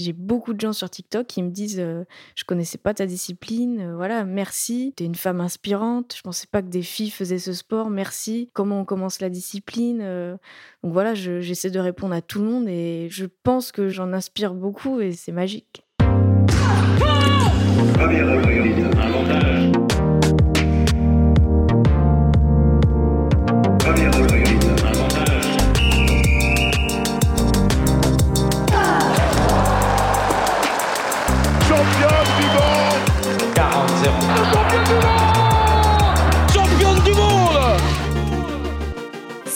J'ai beaucoup de gens sur TikTok qui me disent euh, Je connaissais pas ta discipline, euh, voilà, merci, tu es une femme inspirante, je pensais pas que des filles faisaient ce sport, merci, comment on commence la discipline euh. Donc voilà, j'essaie de répondre à tout le monde et je pense que j'en inspire beaucoup et c'est magique.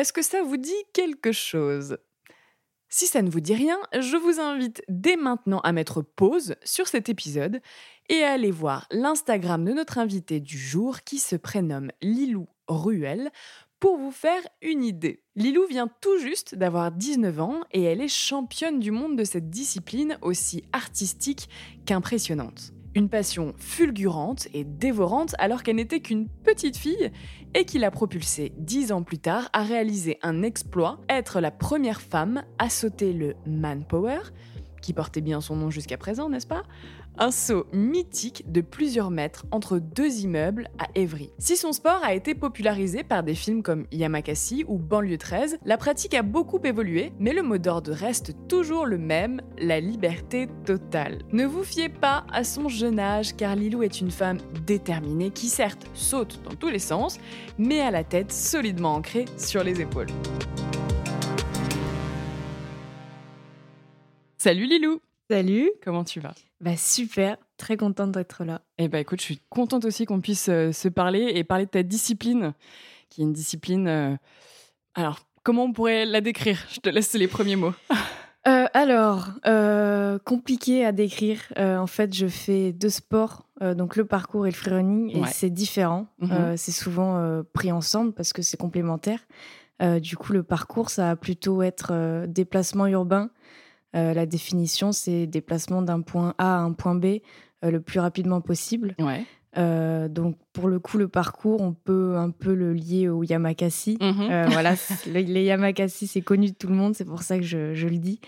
est-ce que ça vous dit quelque chose? Si ça ne vous dit rien, je vous invite dès maintenant à mettre pause sur cet épisode et à aller voir l'Instagram de notre invité du jour qui se prénomme Lilou Ruel pour vous faire une idée. Lilou vient tout juste d'avoir 19 ans et elle est championne du monde de cette discipline aussi artistique qu'impressionnante. Une passion fulgurante et dévorante alors qu'elle n'était qu'une petite fille et qui l'a propulsée dix ans plus tard à réaliser un exploit, être la première femme à sauter le Manpower, qui portait bien son nom jusqu'à présent, n'est-ce pas? Un saut mythique de plusieurs mètres entre deux immeubles à Évry. Si son sport a été popularisé par des films comme Yamakasi ou Banlieue 13, la pratique a beaucoup évolué, mais le mot d'ordre reste toujours le même, la liberté totale. Ne vous fiez pas à son jeune âge, car Lilou est une femme déterminée qui certes saute dans tous les sens, mais a la tête solidement ancrée sur les épaules. Salut Lilou Salut Comment tu vas? Bah super, très contente d'être là. Eh bah écoute, je suis contente aussi qu'on puisse euh, se parler et parler de ta discipline, qui est une discipline. Euh, alors, comment on pourrait la décrire? Je te laisse les premiers mots. Euh, alors, compliqué à décrire. en fait, je fais deux sports, donc le parcours et le freerunning, et c'est différent. Mhm. c'est souvent pris ensemble parce que c'est complémentaire. du coup, le parcours, ça va plutôt être déplacement urbain euh, la définition, c'est déplacement d'un point A à un point B euh, le plus rapidement possible. Euh, donc pour le coup, le parcours, on peut un peu le lier au Yamakasi. Mhm. voilà, les Yamakasi, c'est connu de tout le monde, c'est pour ça que je, le dis.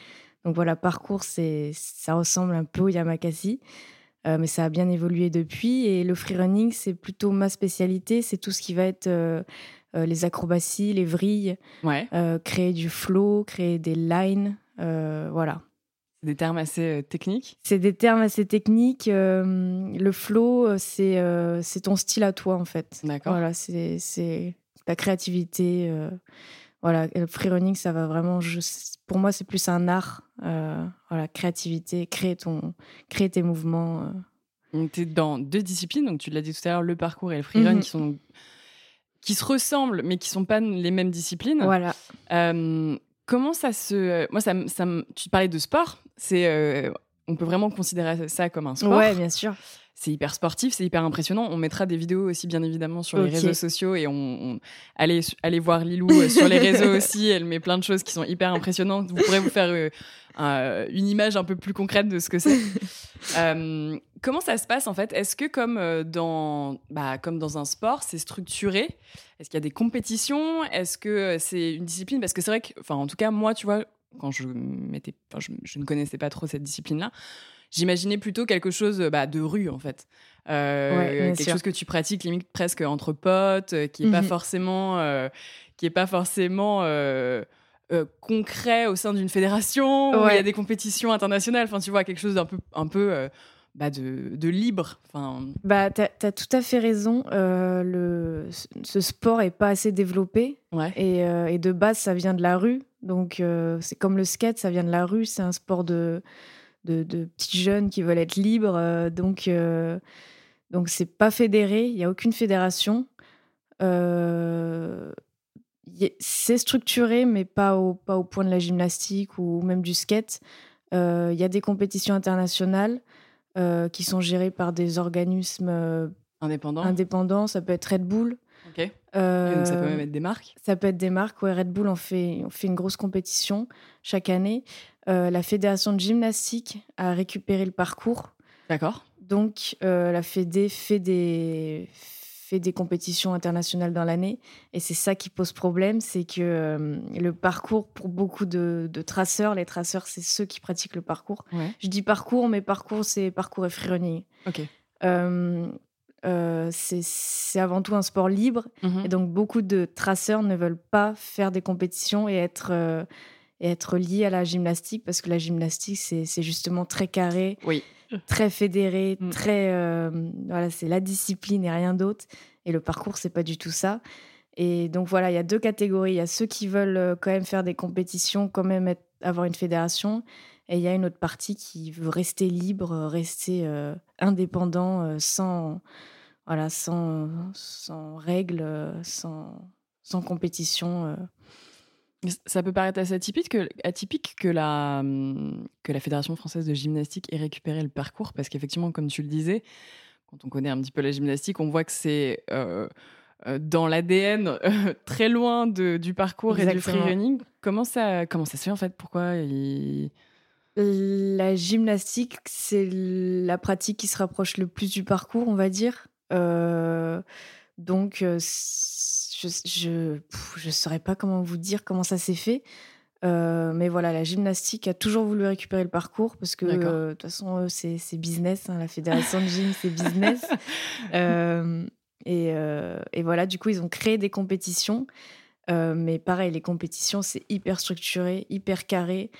Donc voilà, parcours, c'est ça ressemble un peu au Yamakasi. mais ça a bien évolué depuis. Et le freerunning, c'est plutôt ma spécialité. C'est tout ce qui va être les acrobaties, les vrilles, créer du flow, créer des lines, voilà. Des termes assez euh, techniques C'est des termes assez techniques. Euh, le flow, c'est ton style à toi, en fait. D'accord. Voilà, c'est ta créativité. voilà, le freerunning, ça va vraiment. pour moi, c'est plus un art. voilà, créativité, créer, ton, créer tes mouvements. Tu es dans deux disciplines, donc tu l'as dit tout à l'heure, le parcours et le freerun, mhm. qui sont qui se ressemblent, mais qui sont pas les mêmes disciplines. Voilà. Comment ça se. Moi, ça, ça, tu parlais de sport. C'est, euh, on peut vraiment considérer ça comme un sport. Ouais, bien sûr. C'est hyper sportif, c'est hyper impressionnant. On mettra des vidéos aussi, bien évidemment, sur les réseaux sociaux et on, allez, allez voir Lilou euh, sur les réseaux aussi. Elle met plein de choses qui sont hyper impressionnantes. Vous pourrez vous faire euh, une image un peu plus concrète de ce que c'est. comment ça se passe en fait? Est-ce que comme dans, bah, comme dans un sport, c'est structuré? Est-ce qu'il y a des compétitions? Est-ce que euh, c'est une discipline? Parce que c'est vrai que, enfin, en tout cas, moi, tu vois, quand je m'étais, je, ne connaissais pas trop cette discipline-là, j'imaginais plutôt quelque chose bah, de rue, en fait. Euh, quelque chose que tu pratiques limite presque entre potes, euh, qui est pas mhm. forcément, qui est pas forcément concret au sein d'une fédération où il y a des compétitions internationales. Enfin, tu vois, quelque chose d'un peu, un peu bah de, libre. Enfin... Bah, tu as, tout à fait raison. Euh, le, ce sport est pas assez développé. Et, euh, et, de base, ça vient de la rue. Donc, euh, c'est comme le skate, ça vient de la rue. C'est un sport de, de, de, petits jeunes qui veulent être libres. donc, donc c'est pas fédéré. Il n'y a aucune fédération. c'est structuré, mais pas au, pas au point de la gymnastique ou même du skate. Il y a des compétitions internationales qui sont gérées par des organismes indépendants. indépendants. Ça peut être Red Bull. Ok. donc ça peut même être des marques Ça peut être des marques. Ouais, Red Bull, on fait, on fait une grosse compétition chaque année. La fédération de gymnastique a récupéré le parcours. D'accord. Donc, la Fédé fait des, des compétitions internationales dans l'année. Et c'est ça qui pose problème, c'est que euh, le parcours, pour beaucoup de, traceurs, les traceurs, c'est ceux qui pratiquent le parcours. Je dis parcours, mais parcours, c'est parcours et freerunning. Ok. Euh, euh, c'est avant tout un sport libre. Mhm. Et donc, beaucoup de traceurs ne veulent pas faire des compétitions et être, et être liés à la gymnastique parce que la gymnastique, c'est justement très carré. Oui très fédéré, mm. très euh, voilà, c'est la discipline et rien d'autre. Et le parcours, c'est pas du tout ça. Et donc voilà, il y a deux catégories. Il y a ceux qui veulent euh, quand même faire des compétitions, quand même avoir une fédération, et il y a une autre partie qui veut rester libre, rester euh, indépendant, sans voilà, sans, sans règles, sans, sans compétition. Ça peut paraître assez atypique que, atypique que, la, que la Fédération française de gymnastique ait récupéré le parcours, parce qu'effectivement, comme tu le disais, quand on connaît un petit peu la gymnastique, on voit que c'est euh, euh, dans l'ADN très loin de, du parcours et du freerunning. Comment ça, comment ça se fait en fait? Pourquoi La gymnastique, c'est la pratique qui se rapproche le plus du parcours, on va dire. Euh, donc, je je saurais pas comment vous dire comment ça s'est fait. Euh, mais voilà, la gymnastique a toujours voulu récupérer le parcours parce que euh, de toute façon, c'est business. Hein, la fédération de gym, c'est business. Euh, et, et, voilà, du coup, ils ont créé des compétitions. mais pareil, les compétitions, c'est hyper structuré, hyper carré.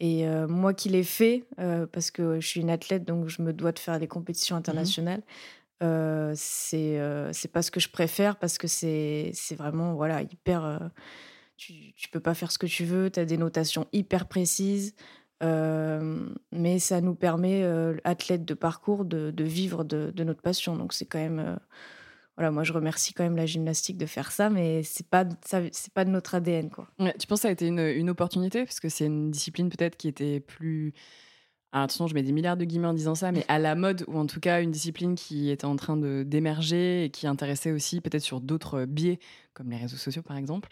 Et moi qui l'ai fait, parce que je suis une athlète, donc je me dois de faire des compétitions mmh internationales. Euh, c'est euh, c'est pas ce que je préfère parce que c'est vraiment voilà hyper euh, tu, tu peux pas faire ce que tu veux tu as des notations hyper précises mais ça nous permet athlètes de parcours de, vivre de, notre passion. Donc c'est quand même voilà moi je remercie quand même la gymnastique de faire ça mais c'est pas pas de notre ADN quoi. Tu penses que ça a été une, une opportunité? Parce que c'est une discipline peut-être qui était plus alors, attention, je mets des milliards de guillemets en disant ça, mais à la mode, ou en tout cas une discipline qui était en train d'émerger et qui intéressait aussi peut-être sur d'autres biais, comme les réseaux sociaux par exemple,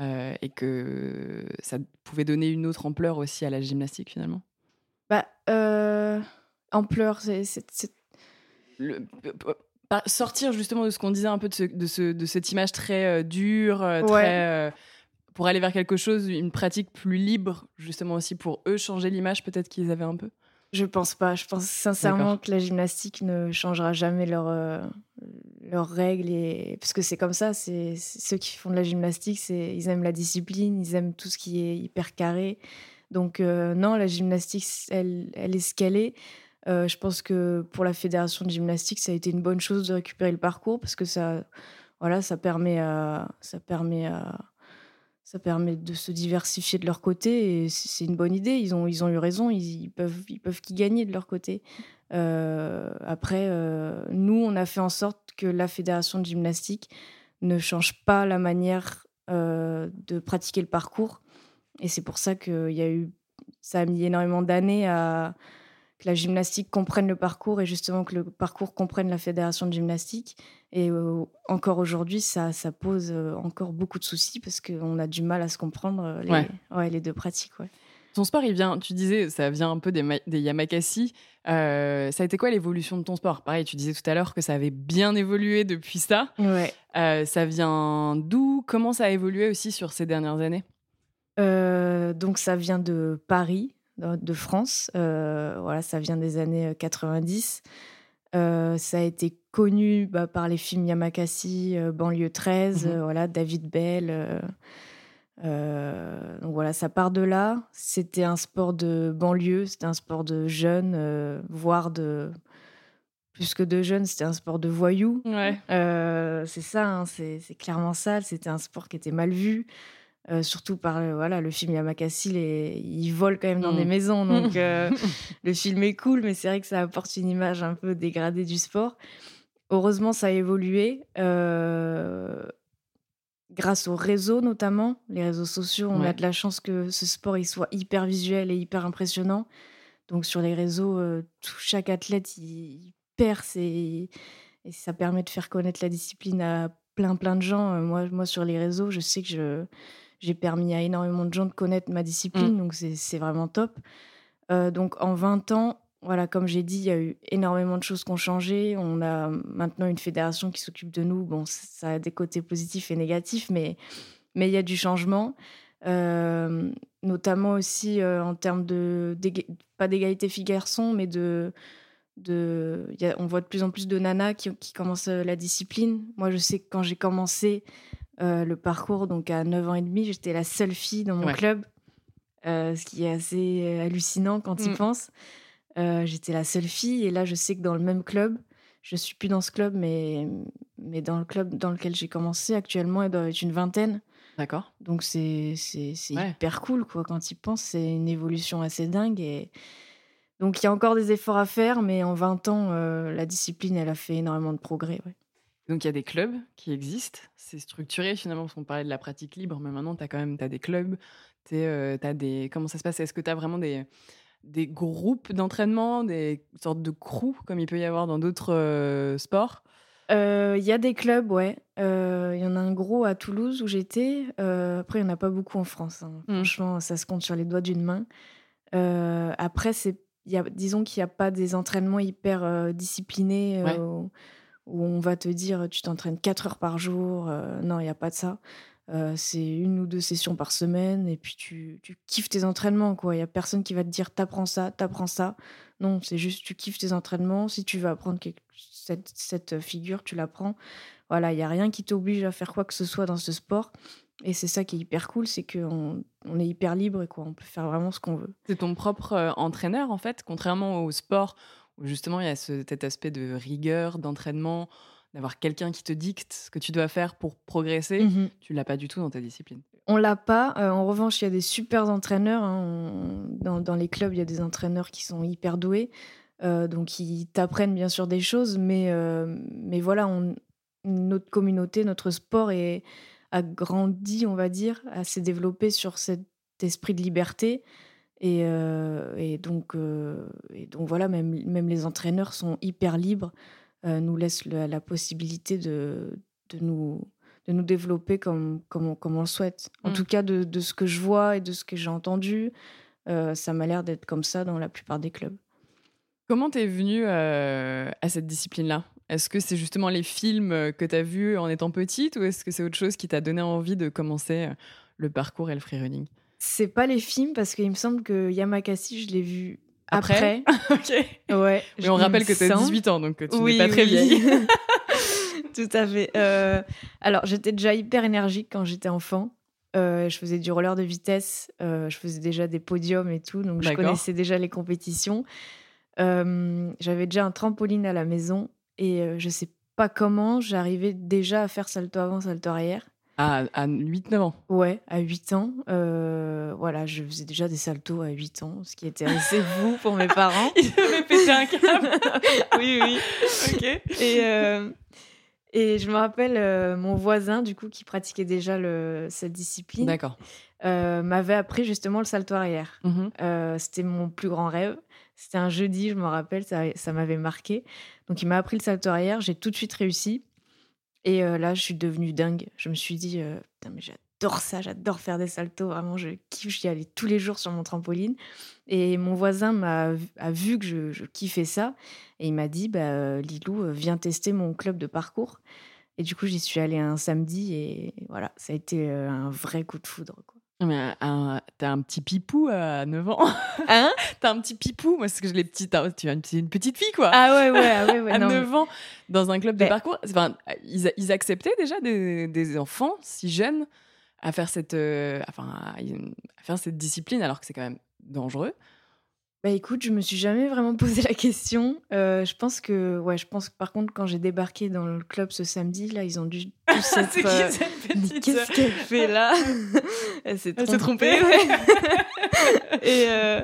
euh, et que ça pouvait donner une autre ampleur aussi à la gymnastique finalement Bah, euh, ampleur, c'est. sortir justement de ce qu'on disait un peu de, ce, de, cette image très euh, dure, très pour aller vers quelque chose, une pratique plus libre, justement aussi pour eux changer l'image peut-être qu'ils avaient un peu? Je pense pas. Je pense sincèrement que la gymnastique ne changera jamais leurs euh, leurs règles et parce que c'est comme ça. C'est ceux qui font de la gymnastique, c'est ils aiment la discipline, ils aiment tout ce qui est hyper carré. Donc euh, non, la gymnastique, elle, elle est ce qu'elle est. Euh, je pense que pour la fédération de gymnastique, ça a été une bonne chose de récupérer le parcours parce que ça, voilà, ça permet à, ça permet à, ça permet de se diversifier de leur côté et c'est une bonne idée. Ils ont, ils ont eu raison, ils, peuvent, ils peuvent gagner de leur côté. Euh, après, euh, nous, on a fait en sorte que la fédération de gymnastique ne change pas la manière euh, de pratiquer le parcours. Et c'est pour ça que y a eu, ça a mis énormément d'années à que la gymnastique comprenne le parcours et justement que le parcours comprenne la fédération de gymnastique. Et euh, encore aujourd'hui, ça, ça pose euh, encore beaucoup de soucis parce qu'on a du mal à se comprendre euh, les, ouais. les deux pratiques. Ouais. Ton sport, il vient, tu disais, ça vient un peu des, des Yamakasi. ça a été quoi l'évolution de ton sport? Pareil, tu disais tout à l'heure que ça avait bien évolué depuis ça. Ouais. ça vient d'où? Comment ça a évolué aussi sur ces dernières années? Donc, ça vient de Paris, de France. voilà, ça vient des années 90. ça a été connu bah, par les films Yamakasi, euh, Banlieue 13, mmh euh, voilà, David Bell. Euh, donc voilà, ça part de là. C'était un sport de banlieue, c'était un sport de jeunes, voire de plus que de jeunes, c'était un sport de voyous. Ouais. c'est ça, hein, c'est clairement ça. C'était un sport qui était mal vu. Euh, surtout par euh, voilà le film Yamakasi, les... ils volent quand même dans des mm. maisons, donc euh, le film est cool, mais c'est vrai que ça apporte une image un peu dégradée du sport. Heureusement, ça a évolué grâce aux réseaux notamment, les réseaux sociaux. On a de la chance que ce sport il soit hyper visuel et hyper impressionnant. Donc sur les réseaux, tout, chaque athlète, il, perce et, et, ça permet de faire connaître la discipline à plein plein de gens. moi, moi sur les réseaux, je sais que je j'ai permis à énormément de gens de connaître ma discipline, mmh. donc c'est vraiment top. donc en 20 ans, voilà, comme j'ai dit, il y a eu énormément de choses qui ont changé. On a maintenant une fédération qui s'occupe de nous. Bon, ça a des côtés positifs et négatifs, mais, mais il y a du changement. Euh, notamment aussi euh, en termes de, pas d'égalité filles-garçons, mais de, de y a, on voit de plus en plus de nanas qui, qui commencent euh, la discipline. Moi, je sais que quand j'ai commencé le parcours, donc à 9 ans et demi, j'étais la seule fille dans mon club, ce qui est assez hallucinant quand tu y mmh. penses. Euh, j'étais la seule fille et là, je sais que dans le même club, je suis plus dans ce club, mais, mais dans le club dans lequel j'ai commencé actuellement, il doit être une vingtaine. D'accord. Donc c'est hyper cool quoi. Quand il pense, c'est une évolution assez dingue. Et... Donc il y a encore des efforts à faire, mais en 20 ans, euh, la discipline, elle a fait énormément de progrès. Donc il y a des clubs qui existent, c'est structuré finalement, parce qu'on parlait de la pratique libre, mais maintenant tu as quand même as des clubs, euh, as des... comment ça se passe? Est-ce que tu as vraiment des, des groupes d'entraînement, des sortes de crews, comme il peut y avoir dans d'autres euh, sports? Euh, Il y a des clubs, ouais. Euh, il y en a un gros à Toulouse où j'étais. après, il n'y en a pas beaucoup en France. Hein. Mmh. Franchement, ça se compte sur les doigts d'une main. après, c'est, y a, disons qu'il n'y a pas des entraînements hyper disciplinés où, on va te dire tu t'entraînes 4 heures par jour. non, il n'y a pas de ça. Euh, c'est une ou deux sessions par semaine et puis tu, kiffes tes entraînements. Il n'y a personne qui va te dire t'apprends ça, t'apprends ça. Non, c'est juste tu kiffes tes entraînements. Si tu veux apprendre cette, cette, figure, tu l'apprends. Voilà, il n'y a rien qui t'oblige à faire quoi que ce soit dans ce sport. Et c'est ça qui est hyper cool, c'est qu'on on est hyper libre et quoi, on peut faire vraiment ce qu'on veut. C'est ton propre euh, entraîneur en fait, contrairement au sport où justement il y a cet aspect de rigueur, d'entraînement d'avoir quelqu'un qui te dicte ce que tu dois faire pour progresser, mmh tu l'as pas du tout dans ta discipline. On l'a pas. Euh, en revanche, il y a des super entraîneurs. Hein. Dans, les clubs, il y a des entraîneurs qui sont hyper doués. Euh, donc, ils t'apprennent bien sûr des choses. Mais, euh, mais voilà, notre communauté, notre sport est, a grandi, on va dire, a s'est développé sur cet esprit de liberté. Et, et donc, et donc, voilà, même, même les entraîneurs sont hyper libres. Euh, nous laisse la, possibilité de, de, nous, de nous développer comme, comme, on, comme on le souhaite. En mmh. tout cas, de, de, ce que je vois et de ce que j'ai entendu, euh, ça m'a l'air d'être comme ça dans la plupart des clubs. Comment t'es venue euh, à cette discipline-là? Est-ce que c'est justement les films que tu as vus en étant petite ou est-ce que c'est autre chose qui t'a donné envie de commencer le parcours et le freerunning? C'est pas les films parce qu'il me semble que Yamakasi, je l'ai vu après, Ok. Ouais. Mais on rappelle que tu as 18 ans, donc tu n'es pas très vieille. Tout à fait. Euh, alors, j'étais déjà hyper énergique quand j'étais enfant. Euh, je faisais du roller de vitesse. Euh, je faisais déjà des podiums et tout. Donc, je connaissais déjà les compétitions. J'avais déjà un trampoline à la maison. Et je sais pas comment, j'arrivais déjà à faire salto avant, salto arrière. À, à 8-9 ans Ouais, à 8 ans. Euh, voilà, je faisais déjà des saltos à 8 ans, ce qui était assez fou pour mes parents. Ils avaient pété un câble. oui, oui. Ok. Et, euh, et je me rappelle, euh, mon voisin, du coup, qui pratiquait déjà le, cette discipline, D'accord. m'avait appris justement le salto arrière. Mmh c'était mon plus grand rêve. C'était un jeudi, je me rappelle, ça, ça m'avait marqué. Donc, il m'a appris le salto arrière, j'ai tout de suite réussi. Et là, je suis devenue dingue. Je me suis dit, putain, mais j'adore ça, j'adore faire des saltos. Vraiment, je kiffe, j'y allais tous les jours sur mon trampoline. Et mon voisin m'a vu que je, kiffais ça. Et il m'a dit, bah, Lilou, viens tester mon club de parcours. Et du coup, j'y suis allée un samedi et voilà, ça a été un vrai coup de foudre. Mais t'as un petit pipou à 9 ans. Hein T'as un petit pipou. Moi, c'est que je les petites. Tu es une petite fille, quoi. Ah ouais, ouais, ah ouais, ouais À 9 ans, dans un club de parcours. Enfin, ils, ils acceptaient déjà des, des, enfants si jeunes à faire cette, euh, enfin, à faire cette discipline, alors que c'est quand même dangereux. Bah écoute, je me suis jamais vraiment posé la question. Euh, je pense que, ouais, je pense que par contre, quand j'ai débarqué dans le club ce samedi, là, ils ont dû tous être. Euh, qu'est-ce qu'elle fait là Elle s'est trompée. trompée Et euh,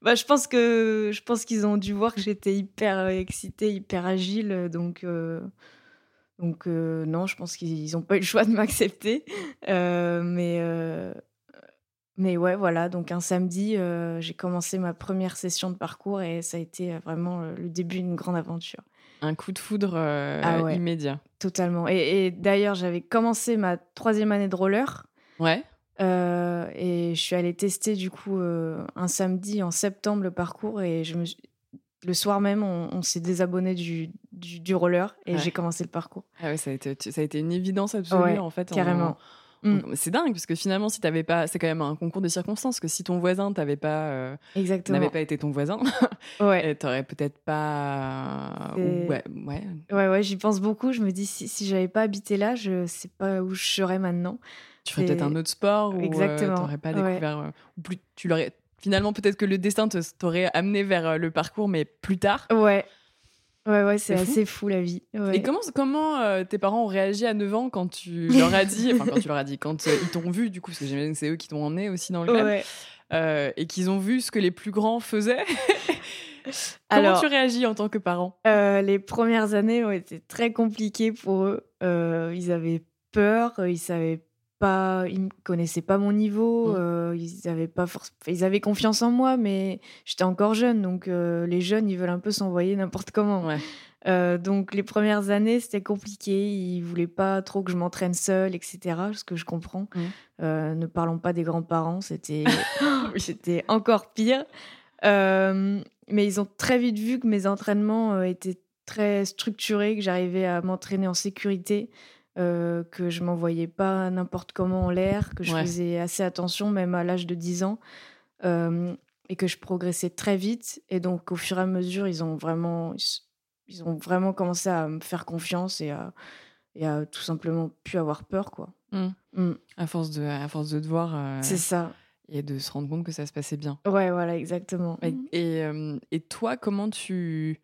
bah, je pense que je pense qu'ils ont dû voir que j'étais hyper excitée, hyper agile, donc. Donc non, je pense qu'ils n'ont pas eu le choix de m'accepter. mais mais ouais, voilà, donc un samedi, j'ai commencé ma première session de parcours et ça a été vraiment le début d'une grande aventure. Un coup de foudre ah immédiat. Totalement. Et, d'ailleurs, j'avais commencé ma troisième année de roller. Ouais. et je suis allée tester du coup un samedi en septembre le parcours et je me le soir même, on, s'est désabonné du, du, roller et j'ai commencé le parcours. Ah ouais, ça a été, ça a été une évidence absolue en fait. Carrément. Mm. C'est dingue parce que finalement, si t'avais pas, c'est quand même un concours de circonstances. Que si ton voisin t'avait pas, euh, n'avait pas été ton voisin, ouais, t'aurais peut-être pas. Ouais, ouais, ouais, ouais j'y pense beaucoup. Je me dis si, si j'avais pas habité là, je sais pas où je serais maintenant. Tu ferais peut-être un autre sport ou euh, t'aurais pas découvert. Euh, plus, tu l'aurais. Finalement, peut-être que le destin t'aurait amené vers le parcours, mais plus tard. Ouais. Ouais, ouais, c'est assez fou la vie. Et comment, comment euh, tes parents ont réagi à 9 ans quand tu leur as dit, enfin quand tu leur as dit, quand euh, ils t'ont vu, du coup, parce que j'imagine que c'est eux qui t'ont emmené aussi dans le club, euh, et qu'ils ont vu ce que les plus grands faisaient? Comment tu réagis en tant que parent? Les premières années ont été très compliquées pour eux. ils avaient peur, ils savaient pas, ils connaissaient pas mon niveau, mmh. euh, ils avaient pas ils avaient confiance en moi, mais j'étais encore jeune, donc euh, les jeunes, ils veulent un peu s'envoyer n'importe comment. Euh, donc les premières années, c'était compliqué. Ils voulaient pas trop que je m'entraîne seule, etc. Ce que je comprends. Mmh. ne parlons pas des grands-parents, c'était c'était encore pire. mais ils ont très vite vu que mes entraînements étaient très structurés, que j'arrivais à m'entraîner en sécurité. Euh, que je m'envoyais pas n'importe comment en l'air, que je faisais assez attention, même à l'âge de 10 ans, euh, et que je progressais très vite. Et donc, au fur et à mesure, ils ont vraiment, ils ont vraiment commencé à me faire confiance et à, et à tout simplement plus avoir peur, quoi. Mmh. Mmh. À force de, à force de te voir. Euh, C'est ça. Et de se rendre compte que ça se passait bien. Ouais, voilà, exactement. Et, et, toi, comment tu,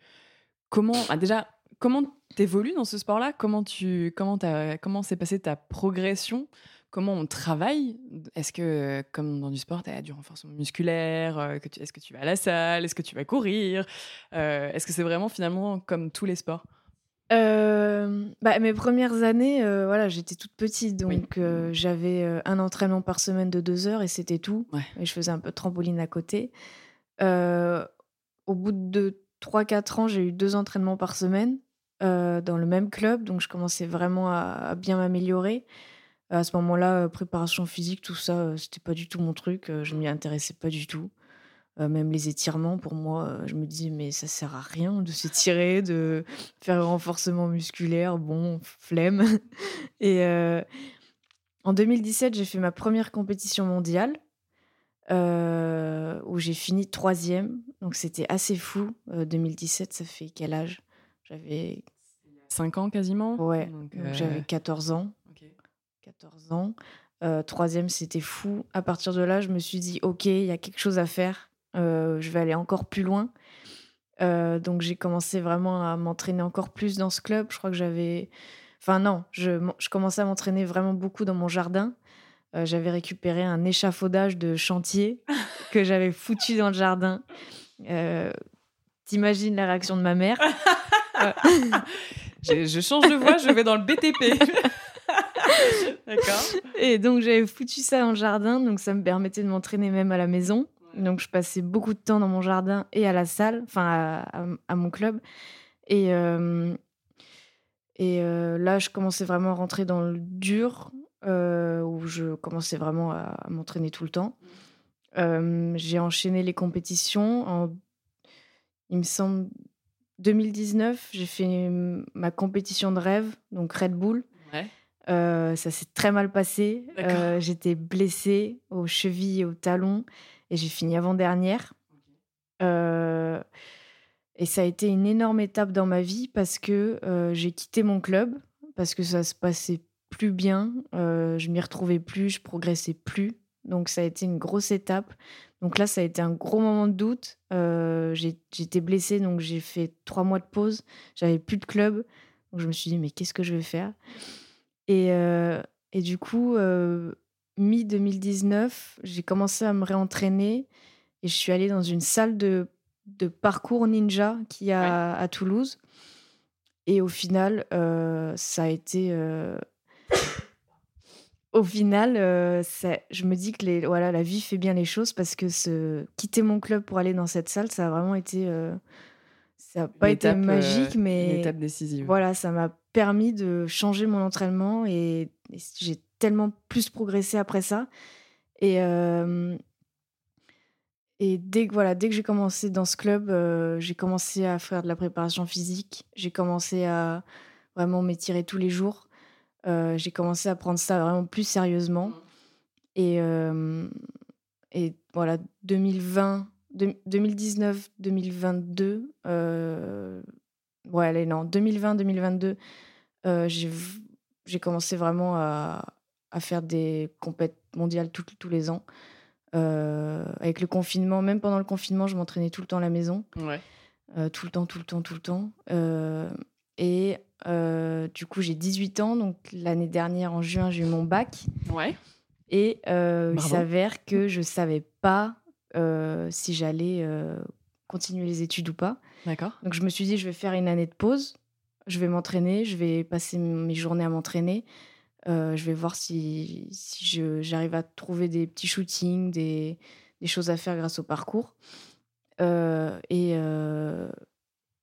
comment, ah, déjà, comment t'évolues dans ce sport-là? Comment tu comment as, comment s'est passée ta progression? Comment on travaille? Est-ce que, comme dans du sport, tu as du renforcement musculaire euh, Est-ce que tu vas à la salle? Est-ce que tu vas courir? Euh, Est-ce que c'est vraiment finalement comme tous les sports? Euh, bah, mes premières années, voilà, j'étais toute petite, donc j'avais un entraînement par semaine de deux heures et c'était tout. Et je faisais un peu de trampoline à côté. au bout de 3-4 ans, j'ai eu deux entraînements par semaine. Euh, dans le même club, donc je commençais vraiment à, bien m'améliorer. À ce moment-là, euh, préparation physique, tout ça, euh, c'était pas du tout mon truc. je m'y intéressais pas du tout. même les étirements, pour moi, je me disais, mais ça sert à rien de s'étirer, de faire un renforcement musculaire. Bon, flemme. Et en 2017, j'ai fait ma première compétition mondiale. où j'ai fini troisième. Donc c'était assez fou. 2017, ça fait quel âge? J'avais 5 ans quasiment Ouais, donc, j'avais 14 ans. 14 ans. Euh, troisième, c'était fou. À partir de là, je me suis dit, OK, il y a quelque chose à faire. Euh, je vais aller encore plus loin. Euh, donc j'ai commencé vraiment à m'entraîner encore plus dans ce club. Je crois que j'avais... Enfin non, je, je commençais à m'entraîner vraiment beaucoup dans mon jardin. j'avais récupéré un échafaudage de chantier que j'avais foutu dans le jardin. T'imagines la réaction de ma mère je, change de voix, je vais dans le BTP. D'accord. Et donc j'avais foutu ça dans le jardin, donc ça me permettait de m'entraîner même à la maison. Donc je passais beaucoup de temps dans mon jardin et à la salle, enfin à, mon club. Et, euh, et euh, là, je commençais vraiment à rentrer dans le dur, euh, où je commençais vraiment à, à m'entraîner tout le temps. J'ai enchaîné les compétitions en, il me semble, 2019, j'ai fait ma compétition de rêve, donc Red Bull. Euh, ça s'est très mal passé. Euh, j'étais blessée aux chevilles et aux talons et j'ai fini avant-dernière. Euh, et ça a été une énorme étape dans ma vie parce que j'ai quitté mon club, parce que ça se passait plus bien, je m'y retrouvais plus, je progressais plus. Donc ça a été une grosse étape. Donc là, ça a été un gros moment de doute. Euh, j'étais blessée, donc j'ai fait trois mois de pause. J'avais plus de club. Donc je me suis dit, mais qu'est-ce que je vais faire? Et, euh, et, du coup, euh, mi-2019, j'ai commencé à me réentraîner et je suis allée dans une salle de, de parcours ninja qui a à Toulouse. Et au final, ça a été au final, je me dis que les, voilà, la vie fait bien les choses parce que ce, quitter mon club pour aller dans cette salle, ça a vraiment été. ça n'a pas été magique, mais. Une étape décisive. Voilà, ça m'a permis de changer mon entraînement et, j'ai tellement plus progressé après ça. Et, et dès que, voilà, dès que j'ai commencé dans ce club, j'ai commencé à faire de la préparation physique. J'ai commencé à vraiment m'étirer tous les jours. J'ai commencé à prendre ça vraiment plus sérieusement. Et, et voilà, 2020, 2019, 2022, ouais, allez, non, 2020, 2022, j'ai commencé vraiment à, à, faire des compètes mondiales tous les ans. avec le confinement, même pendant le confinement, je m'entraînais tout le temps à la maison. Ouais. tout le temps, tout le temps, tout le temps. et du coup, j'ai 18 ans. Donc, l'année dernière, en juin, j'ai eu mon bac. Ouais. Et il s'avère que je savais pas si j'allais continuer les études ou pas. D'accord. Donc, je me suis dit, je vais faire une année de pause. Je vais m'entraîner. Je vais passer mes journées à m'entraîner. je vais voir si, si j'arrive à trouver des petits shootings, des, des, choses à faire grâce au parcours. et,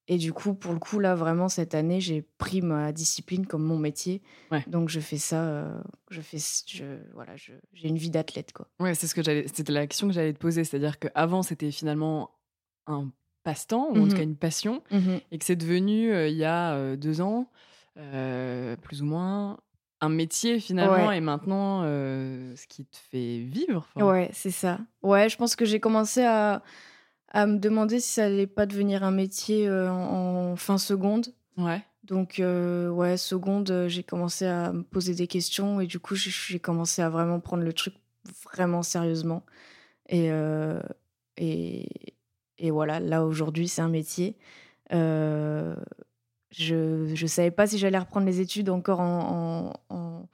et du coup, pour le coup, là, vraiment, cette année, j'ai pris ma discipline comme mon métier. Donc, je fais ça. Euh, je fais, je, voilà, j'ai une vie d'athlète, quoi. Ouais, c'est ce que j'allais, c'était la question que j'allais te poser. C'est-à-dire qu'avant, c'était finalement un passe-temps, ou en tout cas mmh une passion, mmh et que c'est devenu, euh, il y a euh, deux ans, plus ou moins, un métier finalement, et maintenant, ce qui te fait vivre. Ouais, c'est ça. Ouais, je pense que j'ai commencé à à me demander si ça allait pas devenir un métier euh, en, fin seconde. Ouais. Donc, euh, ouais, seconde, euh, j'ai commencé à me poser des questions et du coup, j'ai commencé à vraiment prendre le truc vraiment sérieusement. Et, et, et, voilà, là aujourd'hui, c'est un métier. je ne savais pas si j'allais reprendre les études encore en, en en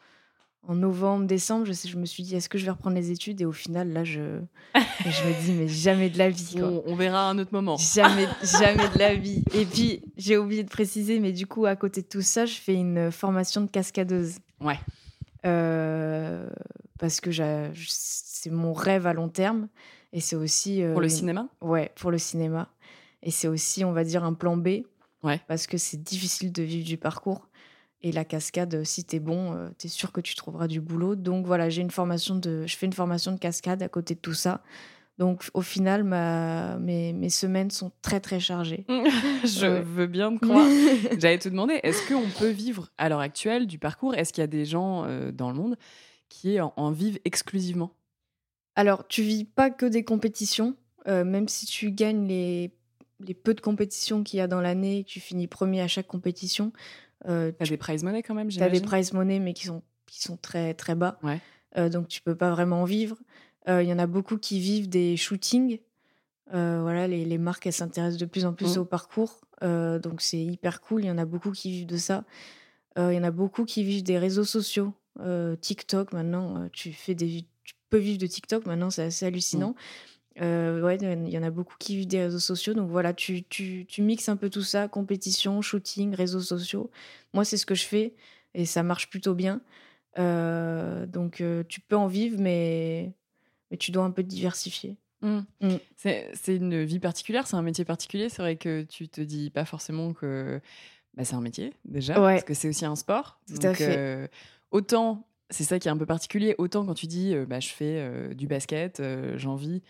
novembre, décembre, je, je me suis dit, est-ce que je vais reprendre les études? Et au final, là, je, je me dis, mais jamais de la vie. On, verra à un autre moment. Jamais, jamais de la vie. Et puis, j'ai oublié de préciser, mais du coup, à côté de tout ça, je fais une formation de cascadeuse. Ouais. Euh, parce que c'est mon rêve à long terme. Et c'est aussi. Euh, pour le cinéma? Ouais, pour le cinéma. Et c'est aussi, on va dire, un plan B. Ouais. Parce que c'est difficile de vivre du parcours. Et la cascade, si tu es bon, euh, tu es sûr que tu trouveras du boulot. Donc voilà, j'ai une formation de, je fais une formation de cascade à côté de tout ça. Donc au final, ma, mes, mes semaines sont très très chargées. je veux bien te croire. J'allais te demander, est-ce qu'on peut vivre à l'heure actuelle du parcours? Est-ce qu'il y a des gens euh, dans le monde qui en, vivent exclusivement? Alors, tu vis pas que des compétitions. Euh, même si tu gagnes les, les peu de compétitions qu'il y a dans l'année, tu finis premier à chaque compétition, euh, tu as des prize money quand même, Tu as des prize money, mais qui sont, qui sont très, très bas. Ouais. Euh, donc, tu peux pas vraiment en vivre. Euh, il y en a beaucoup qui vivent des shootings. voilà, les, les, marques, elles s'intéressent de plus en plus mmh. au parcours. donc, c'est hyper cool. Il y en a beaucoup qui vivent de ça. Il y en a beaucoup qui vivent des réseaux sociaux. TikTok, maintenant, tu, fais des, tu peux vivre de TikTok. Maintenant, c'est assez hallucinant. Mmh. Euh, ouais, il y en a beaucoup qui vivent des réseaux sociaux. Donc voilà, tu, tu, tu, mixes un peu tout ça, compétition, shooting, réseaux sociaux. Moi, c'est ce que je fais et ça marche plutôt bien. Euh, donc euh, tu peux en vivre, mais, mais tu dois un peu te diversifier. Mmh. Mmh. C'est une vie particulière, c'est un métier particulier. C'est vrai que tu te dis pas forcément que bah, c'est un métier déjà, parce que c'est aussi un sport. Tout à fait. autant, c'est ça qui est un peu particulier, autant quand tu dis bah, je fais du basket, j'en vis,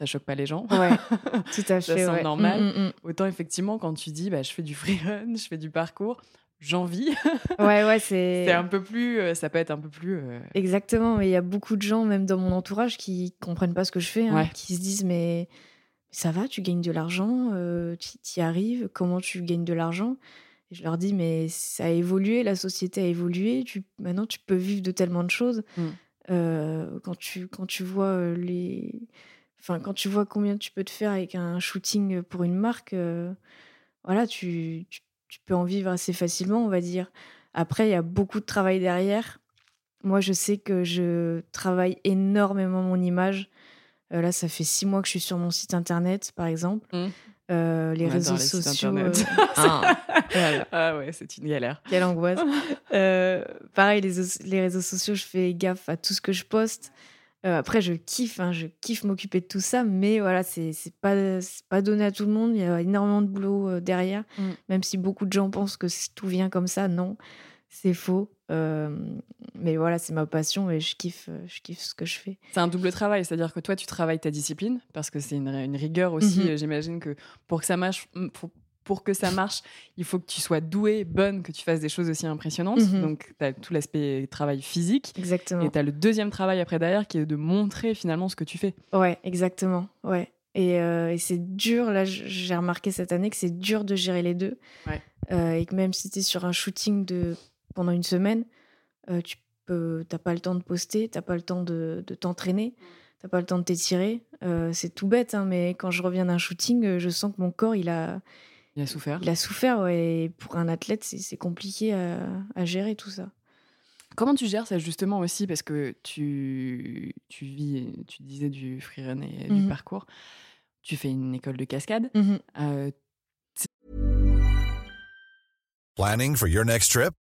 ça choque pas les gens. Ouais, tout à fait. ça normal. Mm, mm, mm. Autant effectivement, quand tu dis, bah, je fais du freerun, je fais du parcours, j'en vis. ouais, ouais, c'est. c'est un peu plus, euh, ça peut être un peu plus. Euh, Exactement. Mais il y a beaucoup de gens, même dans mon entourage, qui comprennent pas ce que je fais, hein, qui se disent, mais ça va, tu gagnes de l'argent, euh, tu y arrives, comment tu gagnes de l'argent? Et je leur dis, mais ça a évolué, la société a évolué, tu, maintenant tu peux vivre de tellement de choses. quand, tu, quand tu vois les, Enfin, quand tu vois combien tu peux te faire avec un shooting pour une marque, euh, voilà, tu, tu, peux en vivre assez facilement, on va dire. Après, il y a beaucoup de travail derrière. Moi, je sais que je travaille énormément mon image. Euh, là, ça fait six mois que je suis sur mon site internet, par exemple. Mmh. les réseaux sociaux. ah, ah, ouais, c'est une galère. Quelle angoisse. pareil, les, les, réseaux sociaux, je fais gaffe à tout ce que je poste. Après, je kiffe, hein, je kiffe m'occuper de tout ça, mais voilà, c'est pas, pas donné à tout le monde. Il y a énormément de boulot derrière, mm. même si beaucoup de gens pensent que tout vient comme ça. Non, c'est faux. mais voilà, c'est ma passion et je kiffe, je kiffe ce que je fais. C'est un double travail, c'est-à-dire que toi, tu travailles ta discipline parce que c'est une, rigueur aussi. Mmh j'imagine que pour que ça marche, pour, que ça marche, il faut que tu sois douée, bonne, que tu fasses des choses aussi impressionnantes. Mmh Donc, tu as tout l'aspect travail physique. Exactement. Et tu as le deuxième travail après derrière qui est de montrer finalement ce que tu fais. Ouais, exactement. Ouais. Et, et c'est dur, là, j'ai remarqué cette année que c'est dur de gérer les deux. Ouais. et que même si tu es sur un shooting de pendant une semaine, euh, tu peux, t'as pas le temps de poster, t'as pas le temps de, de t'entraîner, t'as pas le temps de t'étirer. Euh, c'est tout bête, hein, mais quand je reviens d'un shooting, euh, je sens que mon corps, il a, il a souffert. Il a souffert, ouais. Et pour un athlète, c'est, compliqué à, à, gérer tout ça. Comment tu gères ça justement aussi Parce que tu, tu vis, tu disais du freerun et du mmh parcours. Tu fais une école de cascade. Mmh Planning for your next trip?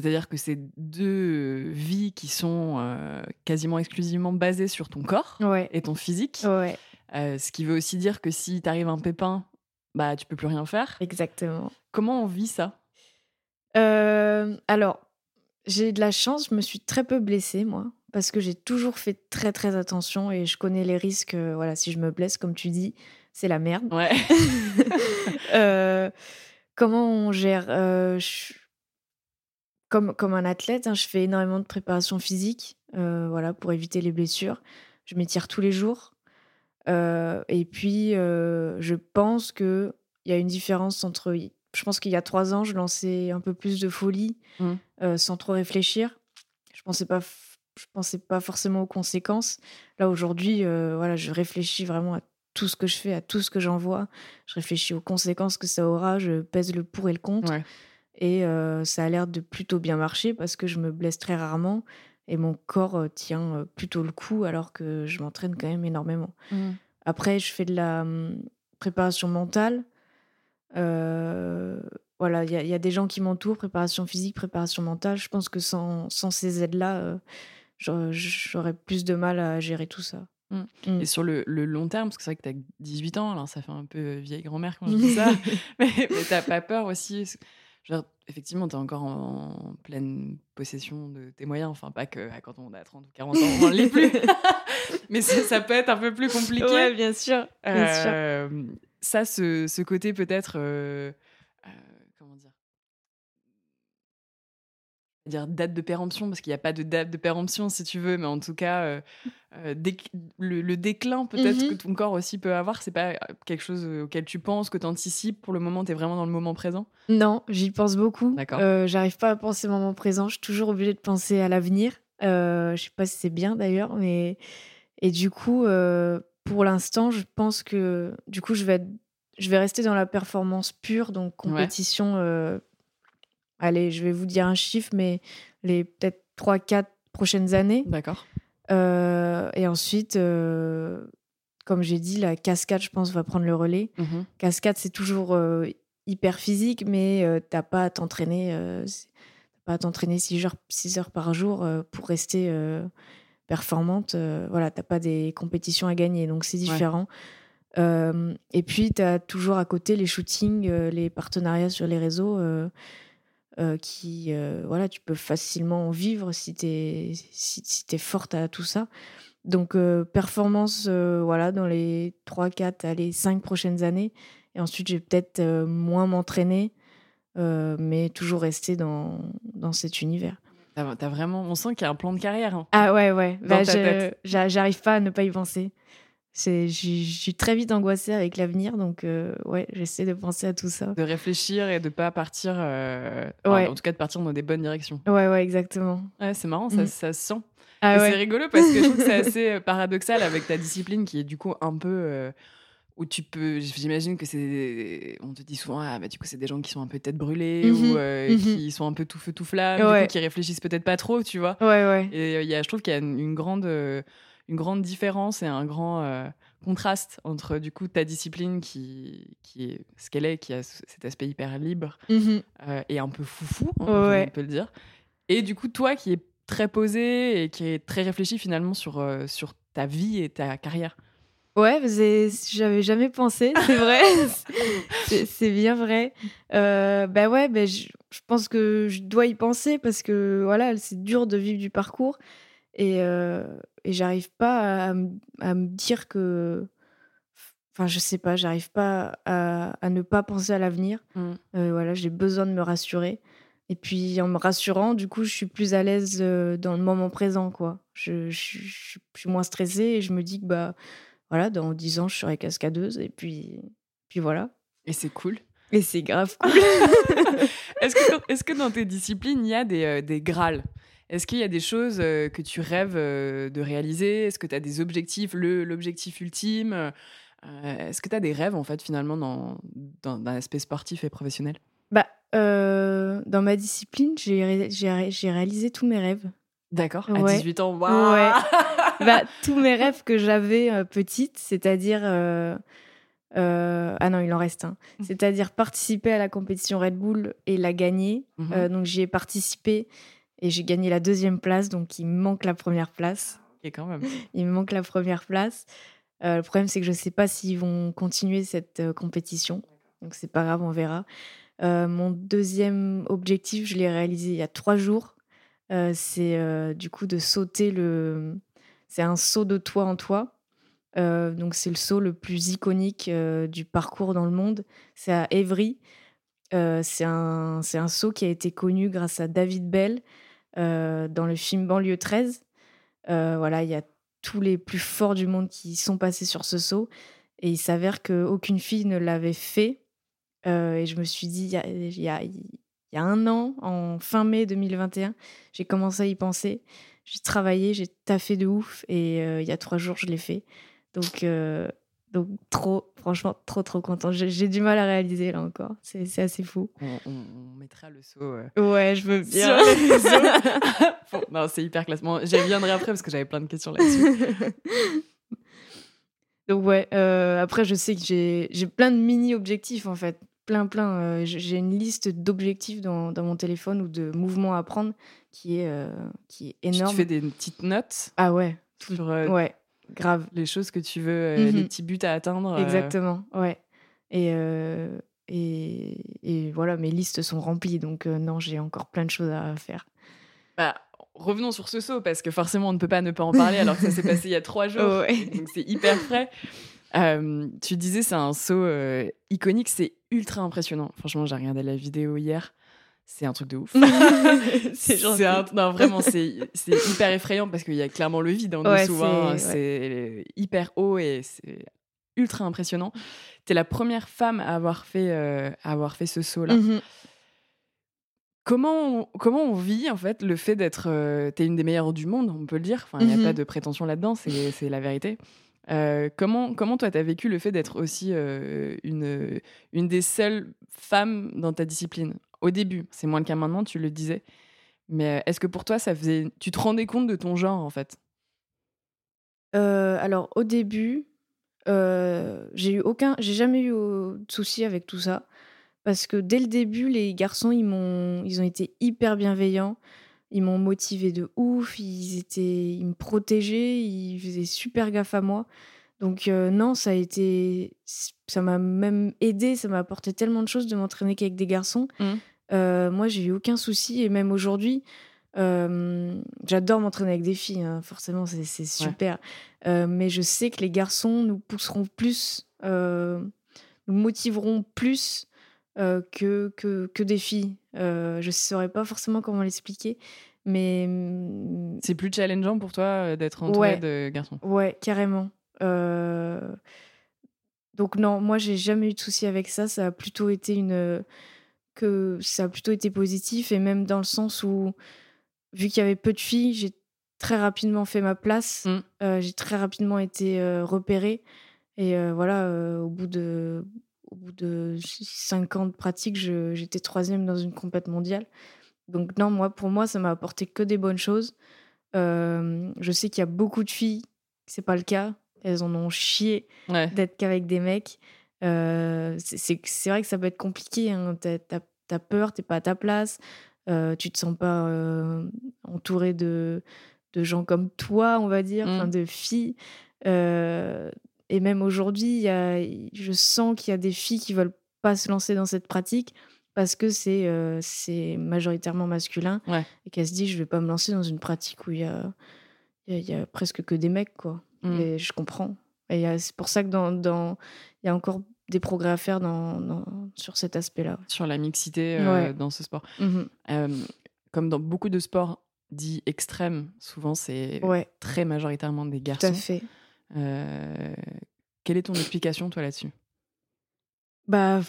C'est-à-dire que c'est deux vies qui sont euh, quasiment exclusivement basées sur ton corps et ton physique. Ouais. Euh, ce qui veut aussi dire que si t'arrive un pépin, bah tu peux plus rien faire. Exactement. Comment on vit ça? Euh, Alors, j'ai de la chance, je me suis très peu blessée, moi, parce que j'ai toujours fait très très attention et je connais les risques. voilà, si je me blesse, comme tu dis, c'est la merde. Ouais. comment on gère? Comme, comme un athlète, hein, je fais énormément de préparation physique euh, voilà, pour éviter les blessures. Je m'étire tous les jours. Euh, et puis, euh, je pense qu'il y a une différence entre. Je pense qu'il y a trois ans, je lançais un peu plus de folie mmh. sans trop réfléchir. Je pensais pas. Je pensais pas forcément aux conséquences. Là aujourd'hui, voilà, je réfléchis vraiment à tout ce que je fais, à tout ce que j'envoie. Je réfléchis aux conséquences que ça aura. Je pèse le pour et le contre. Et ça a l'air de plutôt bien marcher parce que je me blesse très rarement et mon corps tient plutôt le coup alors que je m'entraîne quand même énormément. Mmh. Après, je fais de la mmh, préparation mentale. voilà, il y, a des gens qui m'entourent, préparation physique, préparation mentale. Je pense que sans, sans ces aides-là, j'aurais plus de mal à gérer tout ça. Mmh. Et sur le, long terme, parce que c'est vrai que tu as 18 ans, alors ça fait un peu vieille grand-mère quand je dis ça, mais, mais tu pas peur aussi effectivement, tu es encore en, pleine possession de tes moyens. Enfin, pas que quand on a 30 ou 40 ans, on ne l'est plus. Mais ça, peut être un peu plus compliqué. Ouais, bien sûr. Euh, ça, ce, côté peut-être. Euh, dire? Date de péremption parce qu'il n'y a pas de date de péremption si tu veux mais en tout cas euh, euh, le, déclin peut-être mmh que ton corps aussi peut avoir c'est pas quelque chose auquel tu penses que tu anticipes pour le moment tu es vraiment dans le moment présent? Non j'y pense beaucoup. Euh, j'arrive pas à penser au moment présent je suis toujours obligée de penser à l'avenir. Je sais pas si c'est bien d'ailleurs mais et du coup pour l'instant je pense que du coup je vais je vais rester dans la performance pure donc compétition allez, je vais vous dire un chiffre, mais les peut-être 3-4 prochaines années. D'accord. Euh, et ensuite, euh, comme j'ai dit, la cascade, je pense, va prendre le relais. Mhm. Cascade, c'est toujours euh, hyper physique, mais t'as pas à t'entraîner. pas à t'entraîner 6 heures, 6 heures par jour pour rester performante. voilà, t'as pas des compétitions à gagner, donc c'est différent. et puis, tu as toujours à côté les shootings, les partenariats sur les réseaux. Euh, qui, euh, voilà, tu peux facilement en vivre si tu es, si, es forte à tout ça. Donc, euh, performance, voilà, dans les 3, 4, allez, 5 prochaines années. Et ensuite, je vais peut-être moins m'entraîner, mais toujours rester dans, dans cet univers. T'as vraiment, on sent qu'il y a un plan de carrière. Hein, ah ouais, ouais. Bah, J'arrive pas à ne pas y penser. Je suis très vite angoissée avec l'avenir, donc ouais, j'essaie de penser à tout ça. De réfléchir et de pas partir, en tout cas de partir dans des bonnes directions. Ouais, ouais, exactement. Ouais, c'est marrant, ça, mmh. ça se sent. Ah c'est rigolo parce que je trouve que c'est assez paradoxal avec ta discipline qui est du coup un peu où tu peux, j'imagine que c'est, on te dit souvent, ah bah du coup c'est des gens qui sont un peu tête brûlée mmh ou mmh qui sont un peu tout feu tout flamme, qui réfléchissent peut-être pas trop, tu vois. Ouais ouais. Et il y a, je trouve qu'il y a une, grande, une grande différence et un grand contraste entre du coup ta discipline qui, qui est ce qu'elle est, qui a cet aspect hyper libre et un peu foufou, hein, on peut le dire, et du coup toi qui est très posé et qui est très réfléchi finalement sur, sur ta vie et ta carrière. Ouais, j'avais jamais pensé, c'est vrai. c'est bien vrai. Euh, bah ouais, bah je, pense que je dois y penser parce que voilà, c'est dur de vivre du parcours et, euh, et j'arrive pas à, à, me dire que. Enfin, je sais pas, j'arrive pas à, à, ne pas penser à l'avenir. Mmh. Euh, voilà, j'ai besoin de me rassurer. Et puis en me rassurant, du coup, je suis plus à l'aise dans le moment présent, quoi. Je, je, je, suis moins stressée et je me dis que bah voilà, dans 10 ans, je serai cascadeuse et puis, puis voilà. Et c'est cool. Et c'est grave cool. est-ce, que, est que dans tes disciplines, il y a des, euh, des Graals Est-ce qu'il y a des choses euh, que tu rêves euh, de réaliser? Est-ce que tu as des objectifs, l'objectif ultime? Est-ce que tu as des rêves, en fait, finalement, dans, dans, dans l'aspect sportif et professionnel? Bah, Dans ma discipline, j'ai, réalisé tous mes rêves. D'accord, à 18 ans, waouh ouais. bah, tous mes rêves que j'avais euh, petite, c'est-à-dire. Euh, euh, ah non, il en reste un. Mmh. C'est-à-dire participer à la compétition Red Bull et la gagner. Mmh donc j'y ai participé et j'ai gagné la deuxième place, donc il me manque la première place. Et quand même. Il me manque la première place. le problème, c'est que je ne sais pas s'ils vont continuer cette compétition. Donc c'est pas grave, on verra. mon deuxième objectif, je l'ai réalisé il y a trois jours. c'est du coup de sauter le, c'est un saut de toit en toit. Euh, donc c'est le saut le plus iconique euh, du parcours dans le monde. C'est à Évry. Euh, c'est un, un saut qui a été connu grâce à David Bell dans le film Banlieue 13. voilà, il y a tous les plus forts du monde qui sont passés sur ce saut. Et il s'avère qu'aucune fille ne l'avait fait. et je me suis dit, il y a, un an, en fin mai 2021, j'ai commencé à y penser. J'ai travaillé, j'ai taffé de ouf et euh, il y a trois jours, je l'ai fait. Donc, euh, donc trop, franchement, trop, trop content. J'ai du mal à réaliser là encore. C'est assez fou. On, mettra le saut. Euh, ouais, je veux bien. non, c'est hyper classement. J'y reviendrai après parce que j'avais plein de questions là-dessus. donc, ouais, après, je sais que j'ai plein de mini-objectifs en fait plein, plein. j'ai une liste d'objectifs dans, dans, mon téléphone ou de mouvements à prendre qui est, euh, qui est énorme. Tu fais des petites notes Ah ouais. Sur, euh, ouais, grave. Les choses que tu veux, euh, les mhm. petits buts à atteindre. Exactement, ouais. Et, et, et, voilà, mes listes sont remplies, donc non, j'ai encore plein de choses à faire. Bah, revenons sur ce saut, parce que forcément, on ne peut pas ne pas en parler, alors que ça s'est passé il y a trois jours, donc c'est hyper frais. tu disais, c'est un saut iconique, c'est ultra impressionnant. Franchement, j'ai regardé la vidéo hier c'est un truc de ouf. c'est non vraiment c'est hyper effrayant parce qu'il y a clairement le vide en dessous. Hein. c'est hyper haut et c'est ultra impressionnant. Tu es la première femme à avoir fait euh, à avoir fait ce saut là. Mm-hmm. Comment on, comment on vit en fait le fait d'être euh, tu es une des meilleures du monde, on peut le dire. Enfin, il n'y a mm-hmm. pas de prétention là-dedans, c'est la vérité. Euh, comment, comment toi, tu as vécu le fait d'être aussi une, une des seules femmes dans ta discipline? Au début, c'est moins le cas maintenant, tu le disais. Mais euh, est-ce que pour toi, ça faisait, tu te rendais compte de ton genre en fait? Euh, Alors au début, euh, j'ai eu aucun, j'ai jamais eu de souci avec tout ça parce que dès le début, les garçons, ils m'ont, ils ont été hyper bienveillants. Ils m'ont motivé de ouf, ils étaient, ils me protégeaient, ils faisaient super gaffe à moi. Donc non, ça a été, ça m'a même aidé, ça m'a apporté tellement de choses de m'entraîner qu'avec des garçons. Mmh. Euh, moi, j'ai eu aucun souci et même aujourd'hui, euh, j'adore m'entraîner avec des filles, hein, forcément, c'est super. Euh, mais je sais que les garçons nous pousseront plus, nous motiveront plus que, que, que, des filles. je ne saurais pas forcément comment l'expliquer, mais. C'est plus challengeant pour toi d'être entouré de garçons? Ouais, carrément. Donc non, moi j'ai jamais eu de souci avec ça. Ça a plutôt été une que ça a plutôt été positif et même dans le sens où vu qu'il y avait peu de filles, j'ai très rapidement fait ma place. Mmh. j'ai très rapidement été repérée et voilà, au bout de au bout de 5 ans de pratique, j'étais troisième dans une compète mondiale. Donc non, moi, pour moi, ça m'a apporté que des bonnes choses. je sais qu'il y a beaucoup de filles, c'est pas le cas. Elles en ont chié d'être qu'avec des mecs. c'est vrai que ça peut être compliqué. Hein. T'as as, peur, t'es pas à ta place. tu te sens pas entouré de, de gens comme toi, on va dire, mmh. de filles. Et même aujourd'hui, je sens qu'il y a des filles qui veulent pas se lancer dans cette pratique parce que c'est euh, c'est majoritairement masculin et qu'elles se disent je vais pas me lancer dans une pratique où il y a, il y a, presque que des mecs quoi. Mmh. Et je comprends. Et c'est pour ça que dans, dans il y a encore des progrès à faire dans, sur cet aspect-là. Sur la mixité euh, dans ce sport. Mmh comme dans beaucoup de sports dits extrêmes, souvent c'est très majoritairement des garçons. Tout à fait. Euh, quelle est ton explication, toi, là-dessus? Bah,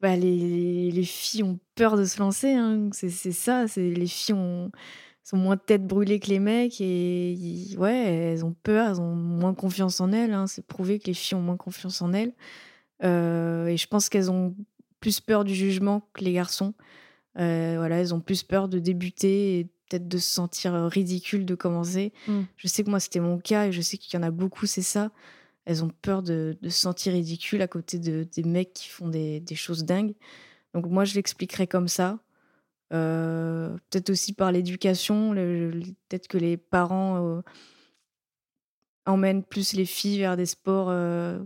bah les, les, filles ont peur de se lancer. Hein. C'est ça. Les filles ont, sont moins tête brûlée que les mecs. Et ouais, elles ont peur, elles ont moins confiance en elles. Hein. C'est prouvé que les filles ont moins confiance en elles. Euh, et je pense qu'elles ont plus peur du jugement que les garçons. Euh, voilà, elles ont plus peur de débuter et peut-être de se sentir euh, ridicule de commencer. Mm. Je sais que moi, c'était mon cas et je sais qu'il y en a beaucoup, c'est ça. Elles ont peur de, se sentir ridicule à côté de, des mecs qui font des, choses dingues. Donc moi, je l'expliquerai comme ça. Euh, peut-être aussi par l'éducation. peut-être que les parents euh, emmènent plus les filles vers des sports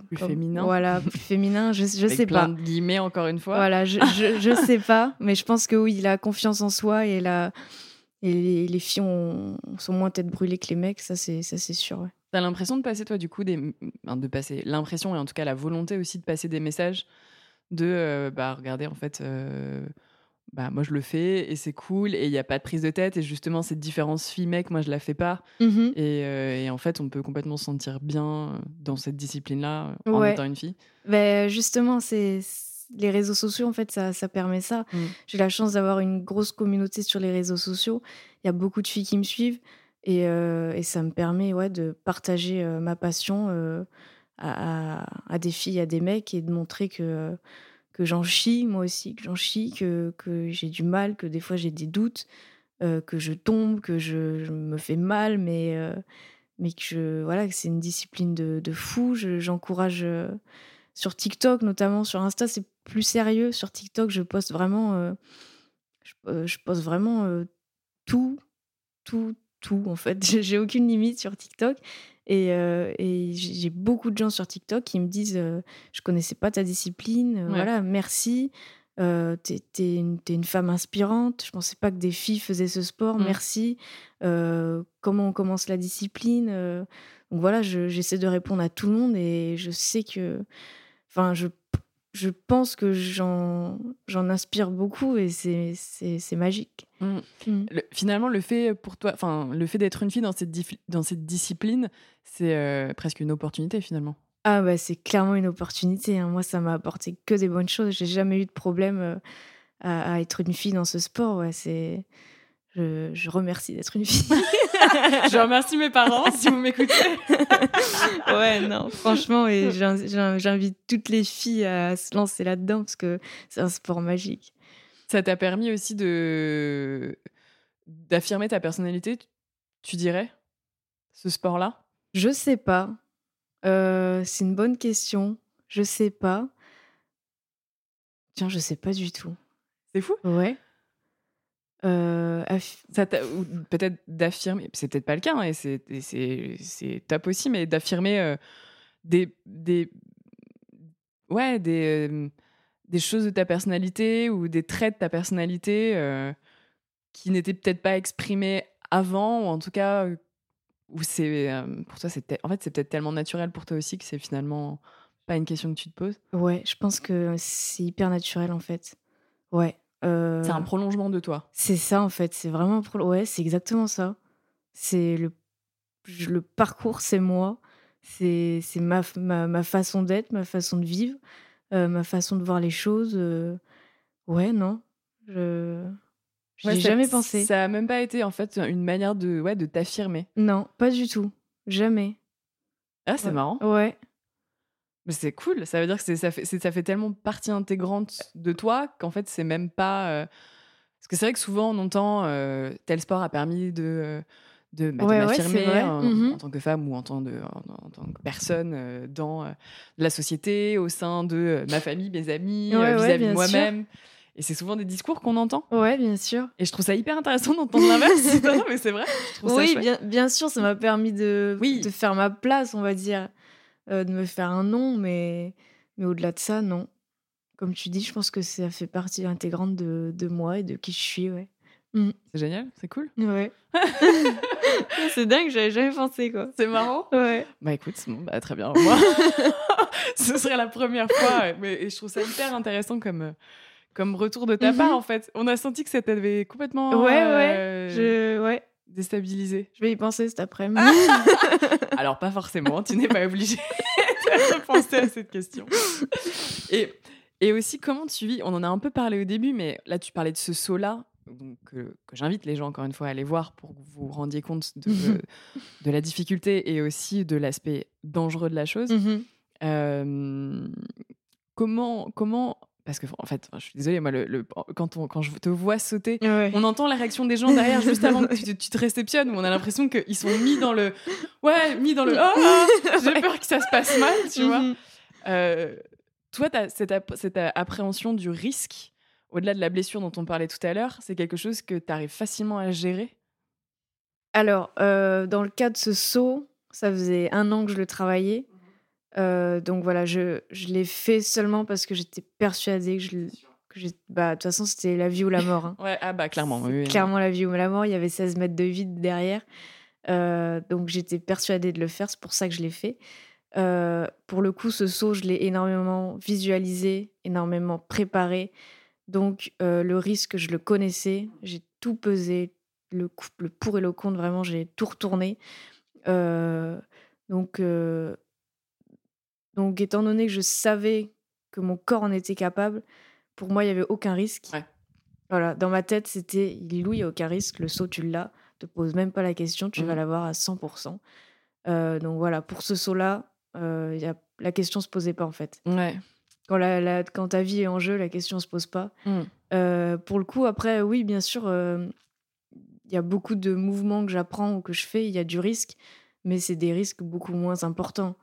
plus féminins. Voilà, plus féminins. Je, je sais plein pas. De guillemets encore une fois. Voilà, je, je, je sais pas, mais je pense que oui, il a confiance en soi et la et les, filles sont moins tête brûlée que les mecs, ça c'est ça c'est sûr. Ouais. T'as l'impression de passer toi du coup des, de passer l'impression et en tout cas la volonté aussi de passer des messages de euh, bah regardez en fait euh, bah moi je le fais et c'est cool et il n'y a pas de prise de tête et justement cette différence fille mec moi je la fais pas mmh et, euh, et, en fait on peut complètement se sentir bien dans cette discipline là en étant une fille. Ben justement c'est les réseaux sociaux, en fait, ça, ça permet ça. Mmh. J'ai la chance d'avoir une grosse communauté sur les réseaux sociaux. Il y a beaucoup de filles qui me suivent et, euh, et ça me permet ouais, de partager euh, ma passion euh, à, à, des filles, à des mecs et de montrer que, que j'en chie, moi aussi, que j'en chie, que, que j'ai du mal, que des fois j'ai des doutes, que je tombe, que je, me fais mal, mais, mais que, je, voilà, que c'est une discipline de, fou. J'encourage sur TikTok, notamment sur Insta, c'est plus sérieux. Sur TikTok, je poste vraiment, euh, euh, je, poste vraiment euh, tout, tout, tout. En fait, j'ai aucune limite sur TikTok. Et, j'ai beaucoup de gens sur TikTok qui me disent Je connaissais pas ta discipline, voilà, merci. t'es es une, une, femme inspirante. Je pensais pas que des filles faisaient ce sport. Mmh. Merci. comment on commence la discipline Donc voilà, j'essaie de répondre à tout le monde et je sais que, enfin, je je pense que j'en inspire beaucoup et c'est magique. Mmh. Mmh. finalement, le fait pour toi, enfin, le fait d'être une fille dans cette, dans cette discipline, c'est euh, presque une opportunité finalement. Ah bah c'est clairement une opportunité. Hein. Moi, ça m'a apporté que des bonnes choses. J'ai jamais eu de problème euh, à, à, être une fille dans ce sport. Ouais, c'est je, remercie d'être une fille. je remercie mes parents si vous m'écoutez. ouais, non, franchement, et j'invite toutes les filles à se lancer là-dedans parce que c'est un sport magique. Ça t'a permis aussi de d'affirmer ta personnalité, tu dirais, ce sport-là? Je sais pas. Euh, c'est une bonne question. Je sais pas. Tiens, je sais pas du tout. C'est fou? Ouais. Euh, peut-être d'affirmer, c'est peut-être pas le cas, hein, et c'est top aussi, mais d'affirmer euh, des, des, ouais, des, euh, des choses de ta personnalité ou des traits de ta personnalité qui n'étaient peut-être pas exprimés avant, ou en tout cas, où c'est pour toi, c'est en fait, c'est peut-être tellement naturel pour toi aussi que c'est finalement pas une question que tu te poses. Ouais, je pense que c'est hyper naturel en fait. Ouais. Euh, c'est un prolongement de toi. C'est ça en fait, c'est vraiment ouais, c'est exactement ça. C'est le le parcours, c'est moi. c'est ma, ma, ma, façon d'être, ma façon de vivre, ma façon de voir les choses. ouais, non. Je. J'ai jamais pensé. Ça a même pas été en fait une manière de, ouais, de t'affirmer. Non, pas du tout. Jamais. Ah, c'est marrant. Ouais. Mais c'est cool. Ça veut dire que ça fait, ça fait tellement partie intégrante de toi qu'en fait, c'est même pas. Euh, parce que c'est vrai que souvent, on entend euh, tel sport a permis de. Euh, de, bah, m'affirmer mmh en, tant que femme ou en tant, de, en, tant que personne dans la société, au sein de ma famille, mes amis, vis-à-vis de moi-même. Et c'est souvent des discours qu'on entend. Ouais, bien sûr. Et je trouve ça hyper intéressant d'entendre l'inverse. non, mais c'est vrai. oui, bien, bien, sûr, ça m'a permis de, oui. de faire ma place, on va dire. Euh, de me faire un nom, mais, mais au-delà de ça, non. Comme tu dis, je pense que ça fait partie intégrante de, de moi et de qui je suis, ouais. Mm. C'est génial, c'est cool. Ouais. c'est dingue, j'avais jamais pensé quoi. C'est marrant. Ouais. Bah écoute, bon, bah, très bien. Moi, ce serait la première fois, mais et je trouve ça hyper intéressant comme comme retour de ta part mhm. en fait. On a senti que ça t'avait complètement. Ouais, ouais. Euh, je... ouais déstabilisé Je vais y penser cet après-midi. Alors, pas forcément, tu n'es pas obligé de penser à cette question. Et, et aussi, comment tu vis On en a un peu parlé au début, mais là, tu parlais de ce saut-là, donc, que j'invite les gens, encore une fois, à aller voir pour que vous vous rendiez compte de, de la difficulté et aussi de l'aspect dangereux de la chose. Mhm. Euh, comment, comment parce que en fait, je suis désolée, moi, le, quand, on, quand je te vois sauter, on entend la réaction des gens derrière juste avant que tu, te réceptionnes, où on a l'impression qu'ils sont mis dans le, ouais, mis dans le, oh, j'ai peur que ça se passe mal, tu vois. Mhm. Euh, toi, as cette, cette appréhension du risque, au-delà de la blessure dont on parlait tout à l'heure, c'est quelque chose que tu arrives facilement à gérer? Alors, euh, dans le cas de ce saut, ça faisait un an que je le travaillais. Euh, donc voilà, je, je l'ai fait seulement parce que j'étais persuadée que je. Que bah, de toute façon, c'était la vie ou la mort. Hein. ouais, ah bah clairement. Oui, Clairement la vie ou la mort. Il y avait 16 mètres de vide derrière. Euh, donc j'étais persuadée de le faire. C'est pour ça que je l'ai fait. Euh, pour le coup, ce saut, je l'ai énormément visualisé, énormément préparé. Donc le risque, je le connaissais. J'ai tout pesé, le, le pour et le contre, vraiment, j'ai tout retourné. donc donc, étant donné que je savais que mon corps en était capable, pour moi, il n'y avait aucun risque. Voilà, dans ma tête, c'était il il n'y a aucun risque, le saut, tu l'as, te pose même pas la question, tu vas mmh. l'avoir à 100%. Euh, donc voilà, pour ce saut-là, euh, y a... la question se posait pas en fait. Ouais. Quand, la, quand ta vie est en jeu, la question se pose pas. Mmh. Euh, pour le coup, après, oui, bien sûr, il y a beaucoup de mouvements que j'apprends ou que je fais, il y a du risque, mais c'est des risques beaucoup moins importants.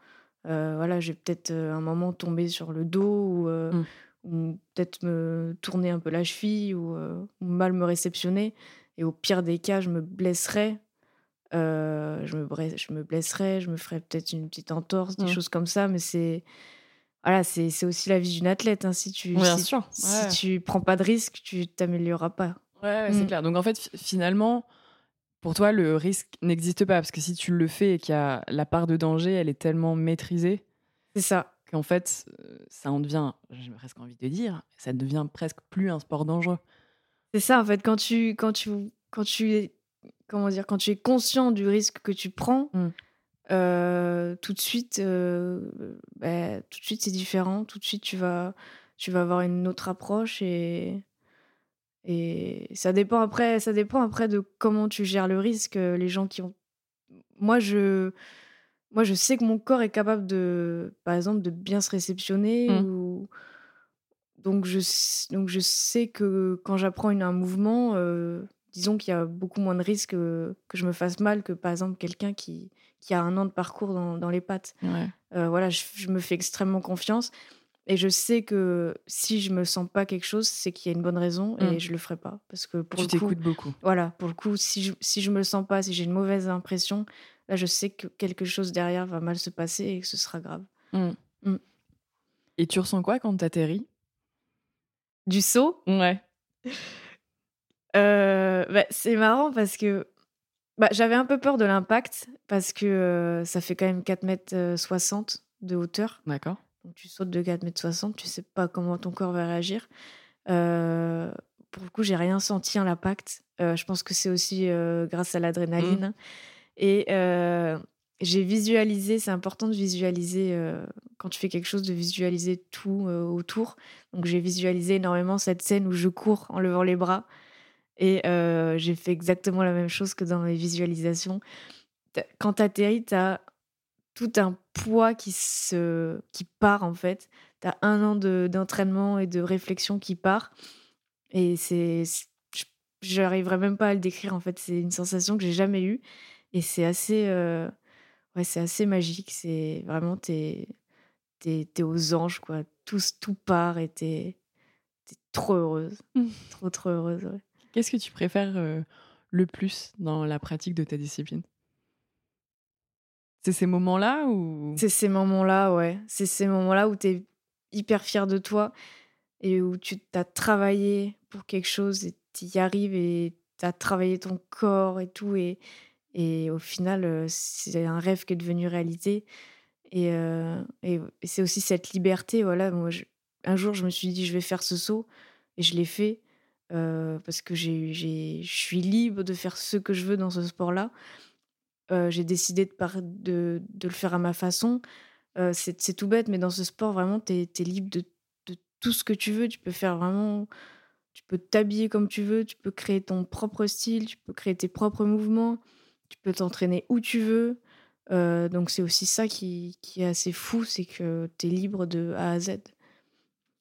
Euh, voilà, j'ai peut-être euh, un moment tombé sur le dos euh, mmh. ou, peut-être me tourner un peu la cheville ou, mal me réceptionner. Et au pire des cas, je me blesserais. je, me je me blesserais, je me ferais peut-être une petite entorse, des mmh. choses comme ça. Mais c'est voilà, c'est aussi la vie d'une athlète. Hein. Si tu si, tu prends pas de risque, tu t'amélioreras pas. Ouais, c'est mmh. clair. Donc en fait, finalement, pour toi, le risque n'existe pas? Parce que si tu le fais et qu'il y a la part de danger, elle est tellement maîtrisée. C'est ça. Qu'en fait, euh, ça en devient, j'ai presque envie de dire, ça ne devient presque plus un sport dangereux. C'est ça, en fait, quand tu, quand tu, quand tu es, comment dire, quand tu es conscient du risque que tu prends, mmh. euh, tout de suite, euh, bah, tout de suite c'est différent. Tout de suite, tu vas, tu vas avoir une autre approche et et ça dépend après, ça dépend après de comment tu gères le risque. Euh, les gens qui ont, moi je, moi je sais que mon corps est capable de, par exemple, de bien se réceptionner mmh. ou donc je, donc je sais que quand j'apprends un mouvement, euh, disons qu'il y a beaucoup moins de risques que, que, je me fasse mal que par exemple quelqu'un qui, qui a un an de parcours dans, dans les pattes. Euh, voilà, je, me fais extrêmement confiance. Et je sais que si je me sens pas quelque chose, c'est qu'il y a une bonne raison et mmh. je le ferai pas. Parce que pour tu t'écoutes beaucoup. Voilà, pour le coup, si je, si je me sens pas, si j'ai une mauvaise impression, là, je sais que quelque chose derrière va mal se passer et que ce sera grave. Mmh. Mmh. Et tu ressens quoi quand tu atterris Du saut? Ouais. Euh, bah, c'est marrant parce que bah, j'avais un peu peur de l'impact parce que euh, ça fait quand même 4 mètres 60 euh, de hauteur. D'accord tu sautes de 4,60 m, tu sais pas comment ton corps va réagir. Euh, pour le coup, j'ai rien senti en l'impact. Euh, je pense que c'est aussi euh, grâce à l'adrénaline. Mmh. Et j'ai visualisé, c'est important de visualiser quand tu fais quelque chose, de visualiser tout autour. Donc j'ai visualisé énormément cette scène où je cours en levant les bras. Et j'ai fait exactement la même chose que dans mes visualisations. Quand tu atterris, tu as tout un poids qui, se, qui part en fait. Tu as un an d'entraînement et de réflexion qui part. Et c'est. J'arriverai même pas à le décrire en fait. C'est une sensation que j'ai jamais eue. Et c'est assez. Ouais, c'est assez magique. C'est vraiment, t'es es, aux anges, quoi. Tout, tout part et t'es es trop heureuse. Mmh. Trop, trop heureuse, Qu'est-ce que tu préfères le plus dans la pratique de ta discipline? C'est ces moments-là ou? C'est ces moments-là, ouais. C'est ces moments-là où t'es hyper fier de toi et où tu t'as travaillé pour quelque chose et tu y arrives et t'as travaillé ton corps et tout et et au final, c'est un rêve qui est devenu réalité. Et, et, c'est aussi cette liberté. Voilà, moi, un jour, je me suis dit, je vais faire ce saut. Et je l'ai fait parce que je suis libre de faire ce que je veux dans ce sport-là. J'ai décidé de, le faire à ma façon. c'est tout bête, mais dans ce sport, vraiment, tu es, libre de, tout ce que tu veux. Tu peux faire vraiment. Tu peux t'habiller comme tu veux, tu peux créer ton propre style, tu peux créer tes propres mouvements. Tu peux t'entraîner où tu veux. Donc c'est aussi ça qui, est assez fou, c'est que tu es libre de A à Z.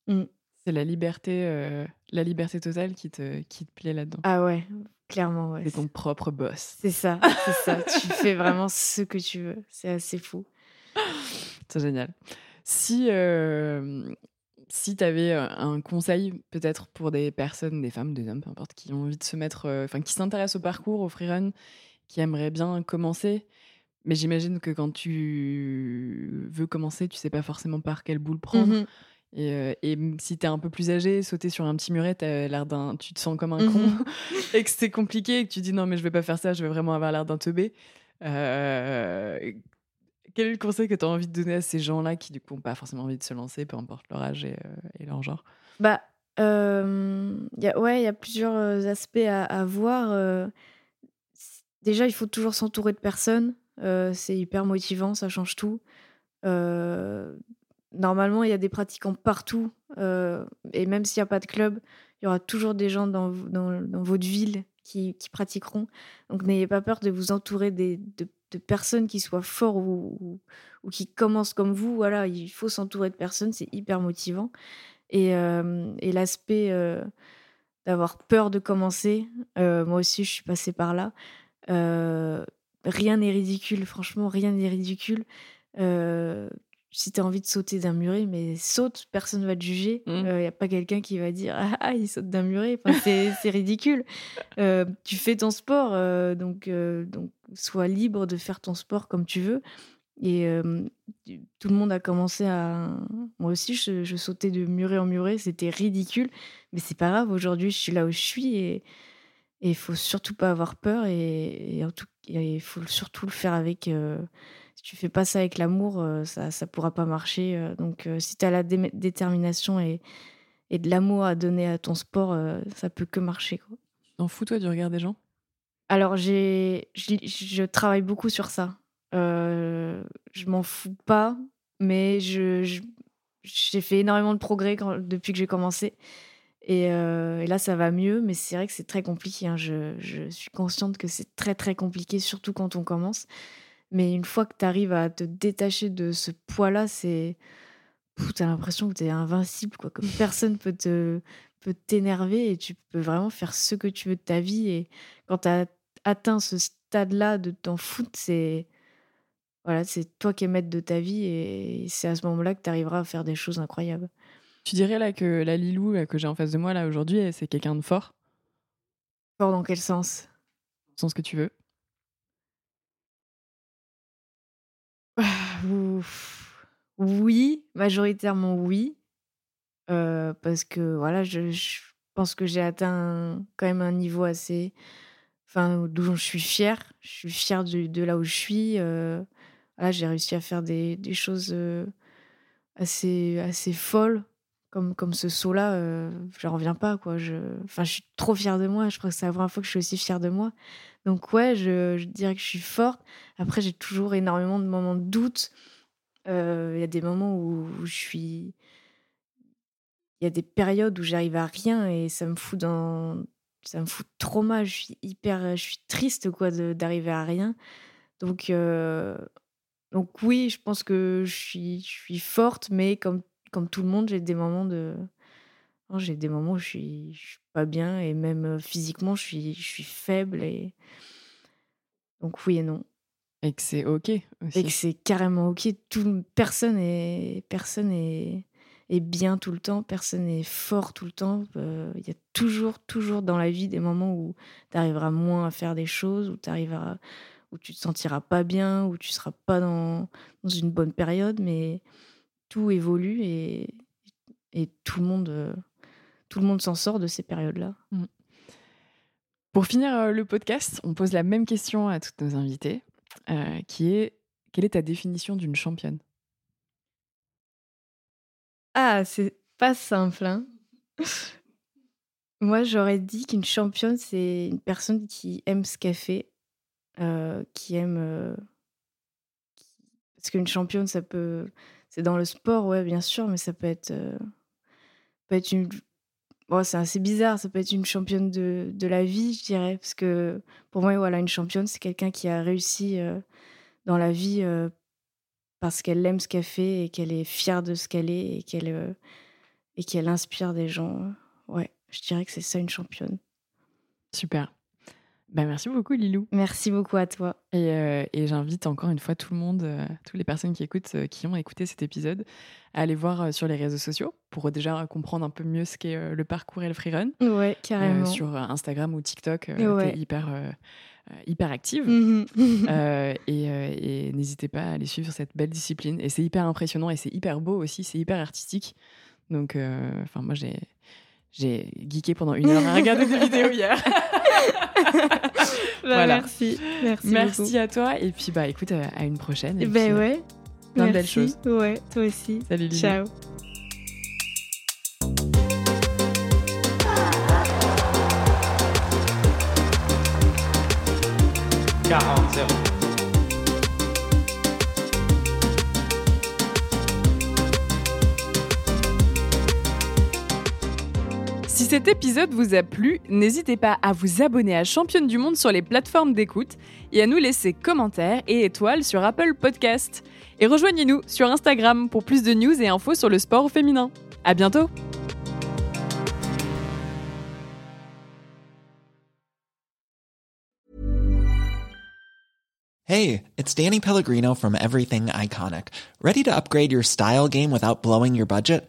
Mmh. C'est la liberté, euh, la liberté totale qui te, qui te plaît là-dedans. Ah ouais, clairement. Ouais. C'est ton propre boss. C'est ça, c'est ça. tu fais vraiment ce que tu veux. C'est assez fou. C'est génial. Si, euh, si tu avais un conseil peut-être pour des personnes, des femmes, des hommes, peu importe, qui ont envie de se mettre, enfin qui s'intéressent au parcours, au freerun, qui aimerait bien commencer. Mais j'imagine que quand tu veux commencer, tu sais pas forcément par quelle boule prendre. Mmh et, et, si t'es un peu plus âgé, sauter sur un petit muret, as l'air d'un, tu te sens comme un con mmh et que c'est compliqué et que tu dis non mais je vais pas faire ça, je vais vraiment avoir l'air d'un teubé. Euh, quel est le conseil que tu as envie de donner à ces gens-là qui du coup n'ont pas forcément envie de se lancer, peu importe leur âge et, euh, et leur genre? Bah euh, y a, ouais, il y a plusieurs aspects à, à voir. Déjà, il faut toujours s'entourer de personnes. c'est hyper motivant, ça change tout. Normalement, il y a des pratiquants partout. et même s'il n'y a pas de club, il y aura toujours des gens dans, dans, votre ville qui, qui, pratiqueront. Donc n'ayez pas peur de vous entourer des, de, personnes qui soient forts ou, ou, qui commencent comme vous. Voilà, il faut s'entourer de personnes, c'est hyper motivant. Et, et l'aspect d'avoir peur de commencer, moi aussi je suis passée par là. Euh, rien n'est ridicule, franchement, rien n'est ridicule. Euh, si tu as envie de sauter d'un muret, mais saute, personne ne va te juger. Il mmh. n'y euh, a pas quelqu'un qui va dire Ah, ah il saute d'un muret. c'est ridicule. tu fais ton sport, donc, donc sois libre de faire ton sport comme tu veux. Et tout le monde a commencé à. Moi aussi, je, je sautais de muret en muret, c'était ridicule. Mais c'est pas grave, aujourd'hui, je suis là où je suis et il faut surtout pas avoir peur et, il faut surtout le faire avec. Euh, si tu fais pas ça avec l'amour, euh, ça ça pourra pas marcher. Euh. donc si tu as la détermination et, et de l'amour à donner à ton sport, ça peut que marcher. Quoi. T'en fous toi du regard des gens? Alors j'ai je travaille beaucoup sur ça. je m'en fous pas, mais je j'ai fait énormément de progrès depuis que j'ai commencé. Euh, et, là, ça va mieux, mais c'est vrai que c'est très compliqué. Hein. Je, suis consciente que c'est très, très compliqué, surtout quand on commence. Mais une fois que tu arrives à te détacher de ce poids-là, c'est. Tu as l'impression que tu es invincible, quoi. Comme personne peut te peut t'énerver et tu peux vraiment faire ce que tu veux de ta vie. Et quand tu as atteint ce stade-là de t'en foutre, c'est. Voilà, c'est toi qui es maître de ta vie et c'est à ce moment-là que tu arriveras à faire des choses incroyables. Tu dirais là que la Lilou que j'ai en face de moi là aujourd'hui, c'est quelqu'un de fort? Fort dans quel sens? Dans le sens que tu veux. Oui, majoritairement oui. Euh, parce que voilà, je, pense que j'ai atteint quand même un niveau assez. Enfin, d'où je suis fière. Je suis fière de, là où je suis. Euh, j'ai réussi à faire des, choses euh, assez, assez folles comme, comme ce saut-là, euh, j'en reviens pas. Quoi. Je, je suis trop fière de moi. Je crois que c'est la première fois que je suis aussi fière de moi. Donc, ouais, je, je dirais que je suis forte. Après, j'ai toujours énormément de moments de doute. Euh, il y a des moments où, je suis. Il y a des périodes où j'arrive à rien et ça me fout dans. Ça me fout trop mal. Je suis hyper. Je suis triste, quoi, d'arriver à rien. Donc. Euh, donc oui, je pense que je suis, je suis forte, mais comme comme tout le monde, j'ai des moments de. J'ai des moments où je suis, suis pas bien et même physiquement, je suis, je suis faible. Et... Donc, oui et non. Et que c'est OK aussi. Et que c'est carrément OK. Tout, personne est, personne est, est bien tout le temps, personne est fort tout le temps. Il y a toujours, toujours dans la vie des moments où tu arriveras moins à faire des choses, où tu arriveras où tu te sentiras pas bien, où tu seras pas dans, dans une bonne période, mais tout évolue et, et tout le monde, euh, tout le monde s'en sort de ces périodes-là. Mm. Pour finir euh, le podcast, on pose la même question à toutes nos invités, euh, qui est quelle est ta définition d'une championne? Ah, c'est pas simple. Hein Moi, j'aurais dit qu'une championne, c'est une personne qui aime ce qu'elle fait, qui aime. Parce qu'une championne, ça peut c'est dans le sport, ouais, bien sûr, mais ça peut être, euh, peut être une. Bon, c'est assez bizarre, ça peut être une championne de, de, la vie, je dirais. Parce que pour moi, voilà, une championne, c'est quelqu'un qui a réussi euh, dans la vie euh, parce qu'elle aime ce qu'elle fait et qu'elle est fière de ce qu'elle est et qu'elle et qu'elle inspire des gens. Ouais, je dirais que c'est ça une championne. Super. Bah, merci beaucoup, Lilou. Merci beaucoup à toi. Et, euh, j'invite encore une fois tout le monde, euh, toutes les personnes qui écoutent, euh, qui ont écouté cet épisode, à aller voir sur les réseaux sociaux pour déjà comprendre un peu mieux ce qu'est le parcours et le freerun. Ouais, carrément. sur Instagram ou TikTok, ouais. hyper, hyper active. Mhm. et, n'hésitez pas à aller suivre cette belle discipline. Et c'est hyper impressionnant et c'est hyper beau aussi, c'est hyper artistique. Donc, enfin, moi, j'ai. J'ai geeké pendant une heure à regarder des vidéos hier. Bah, merci. Merci, merci à toi. Et puis, bah, écoute, euh, à une prochaine. Et ben ouais. Plein de belles choses. Ouais, toi aussi. Salut, Lily. Ciao. Si cet épisode vous a plu, n'hésitez pas à vous abonner à Championne du Monde sur les plateformes d'écoute et à nous laisser commentaires et étoiles sur Apple Podcast. Et rejoignez-nous sur Instagram pour plus de news et infos sur le sport féminin. À bientôt! Hey, it's Danny Pellegrino from Everything Iconic. Ready to upgrade your style game without blowing your budget?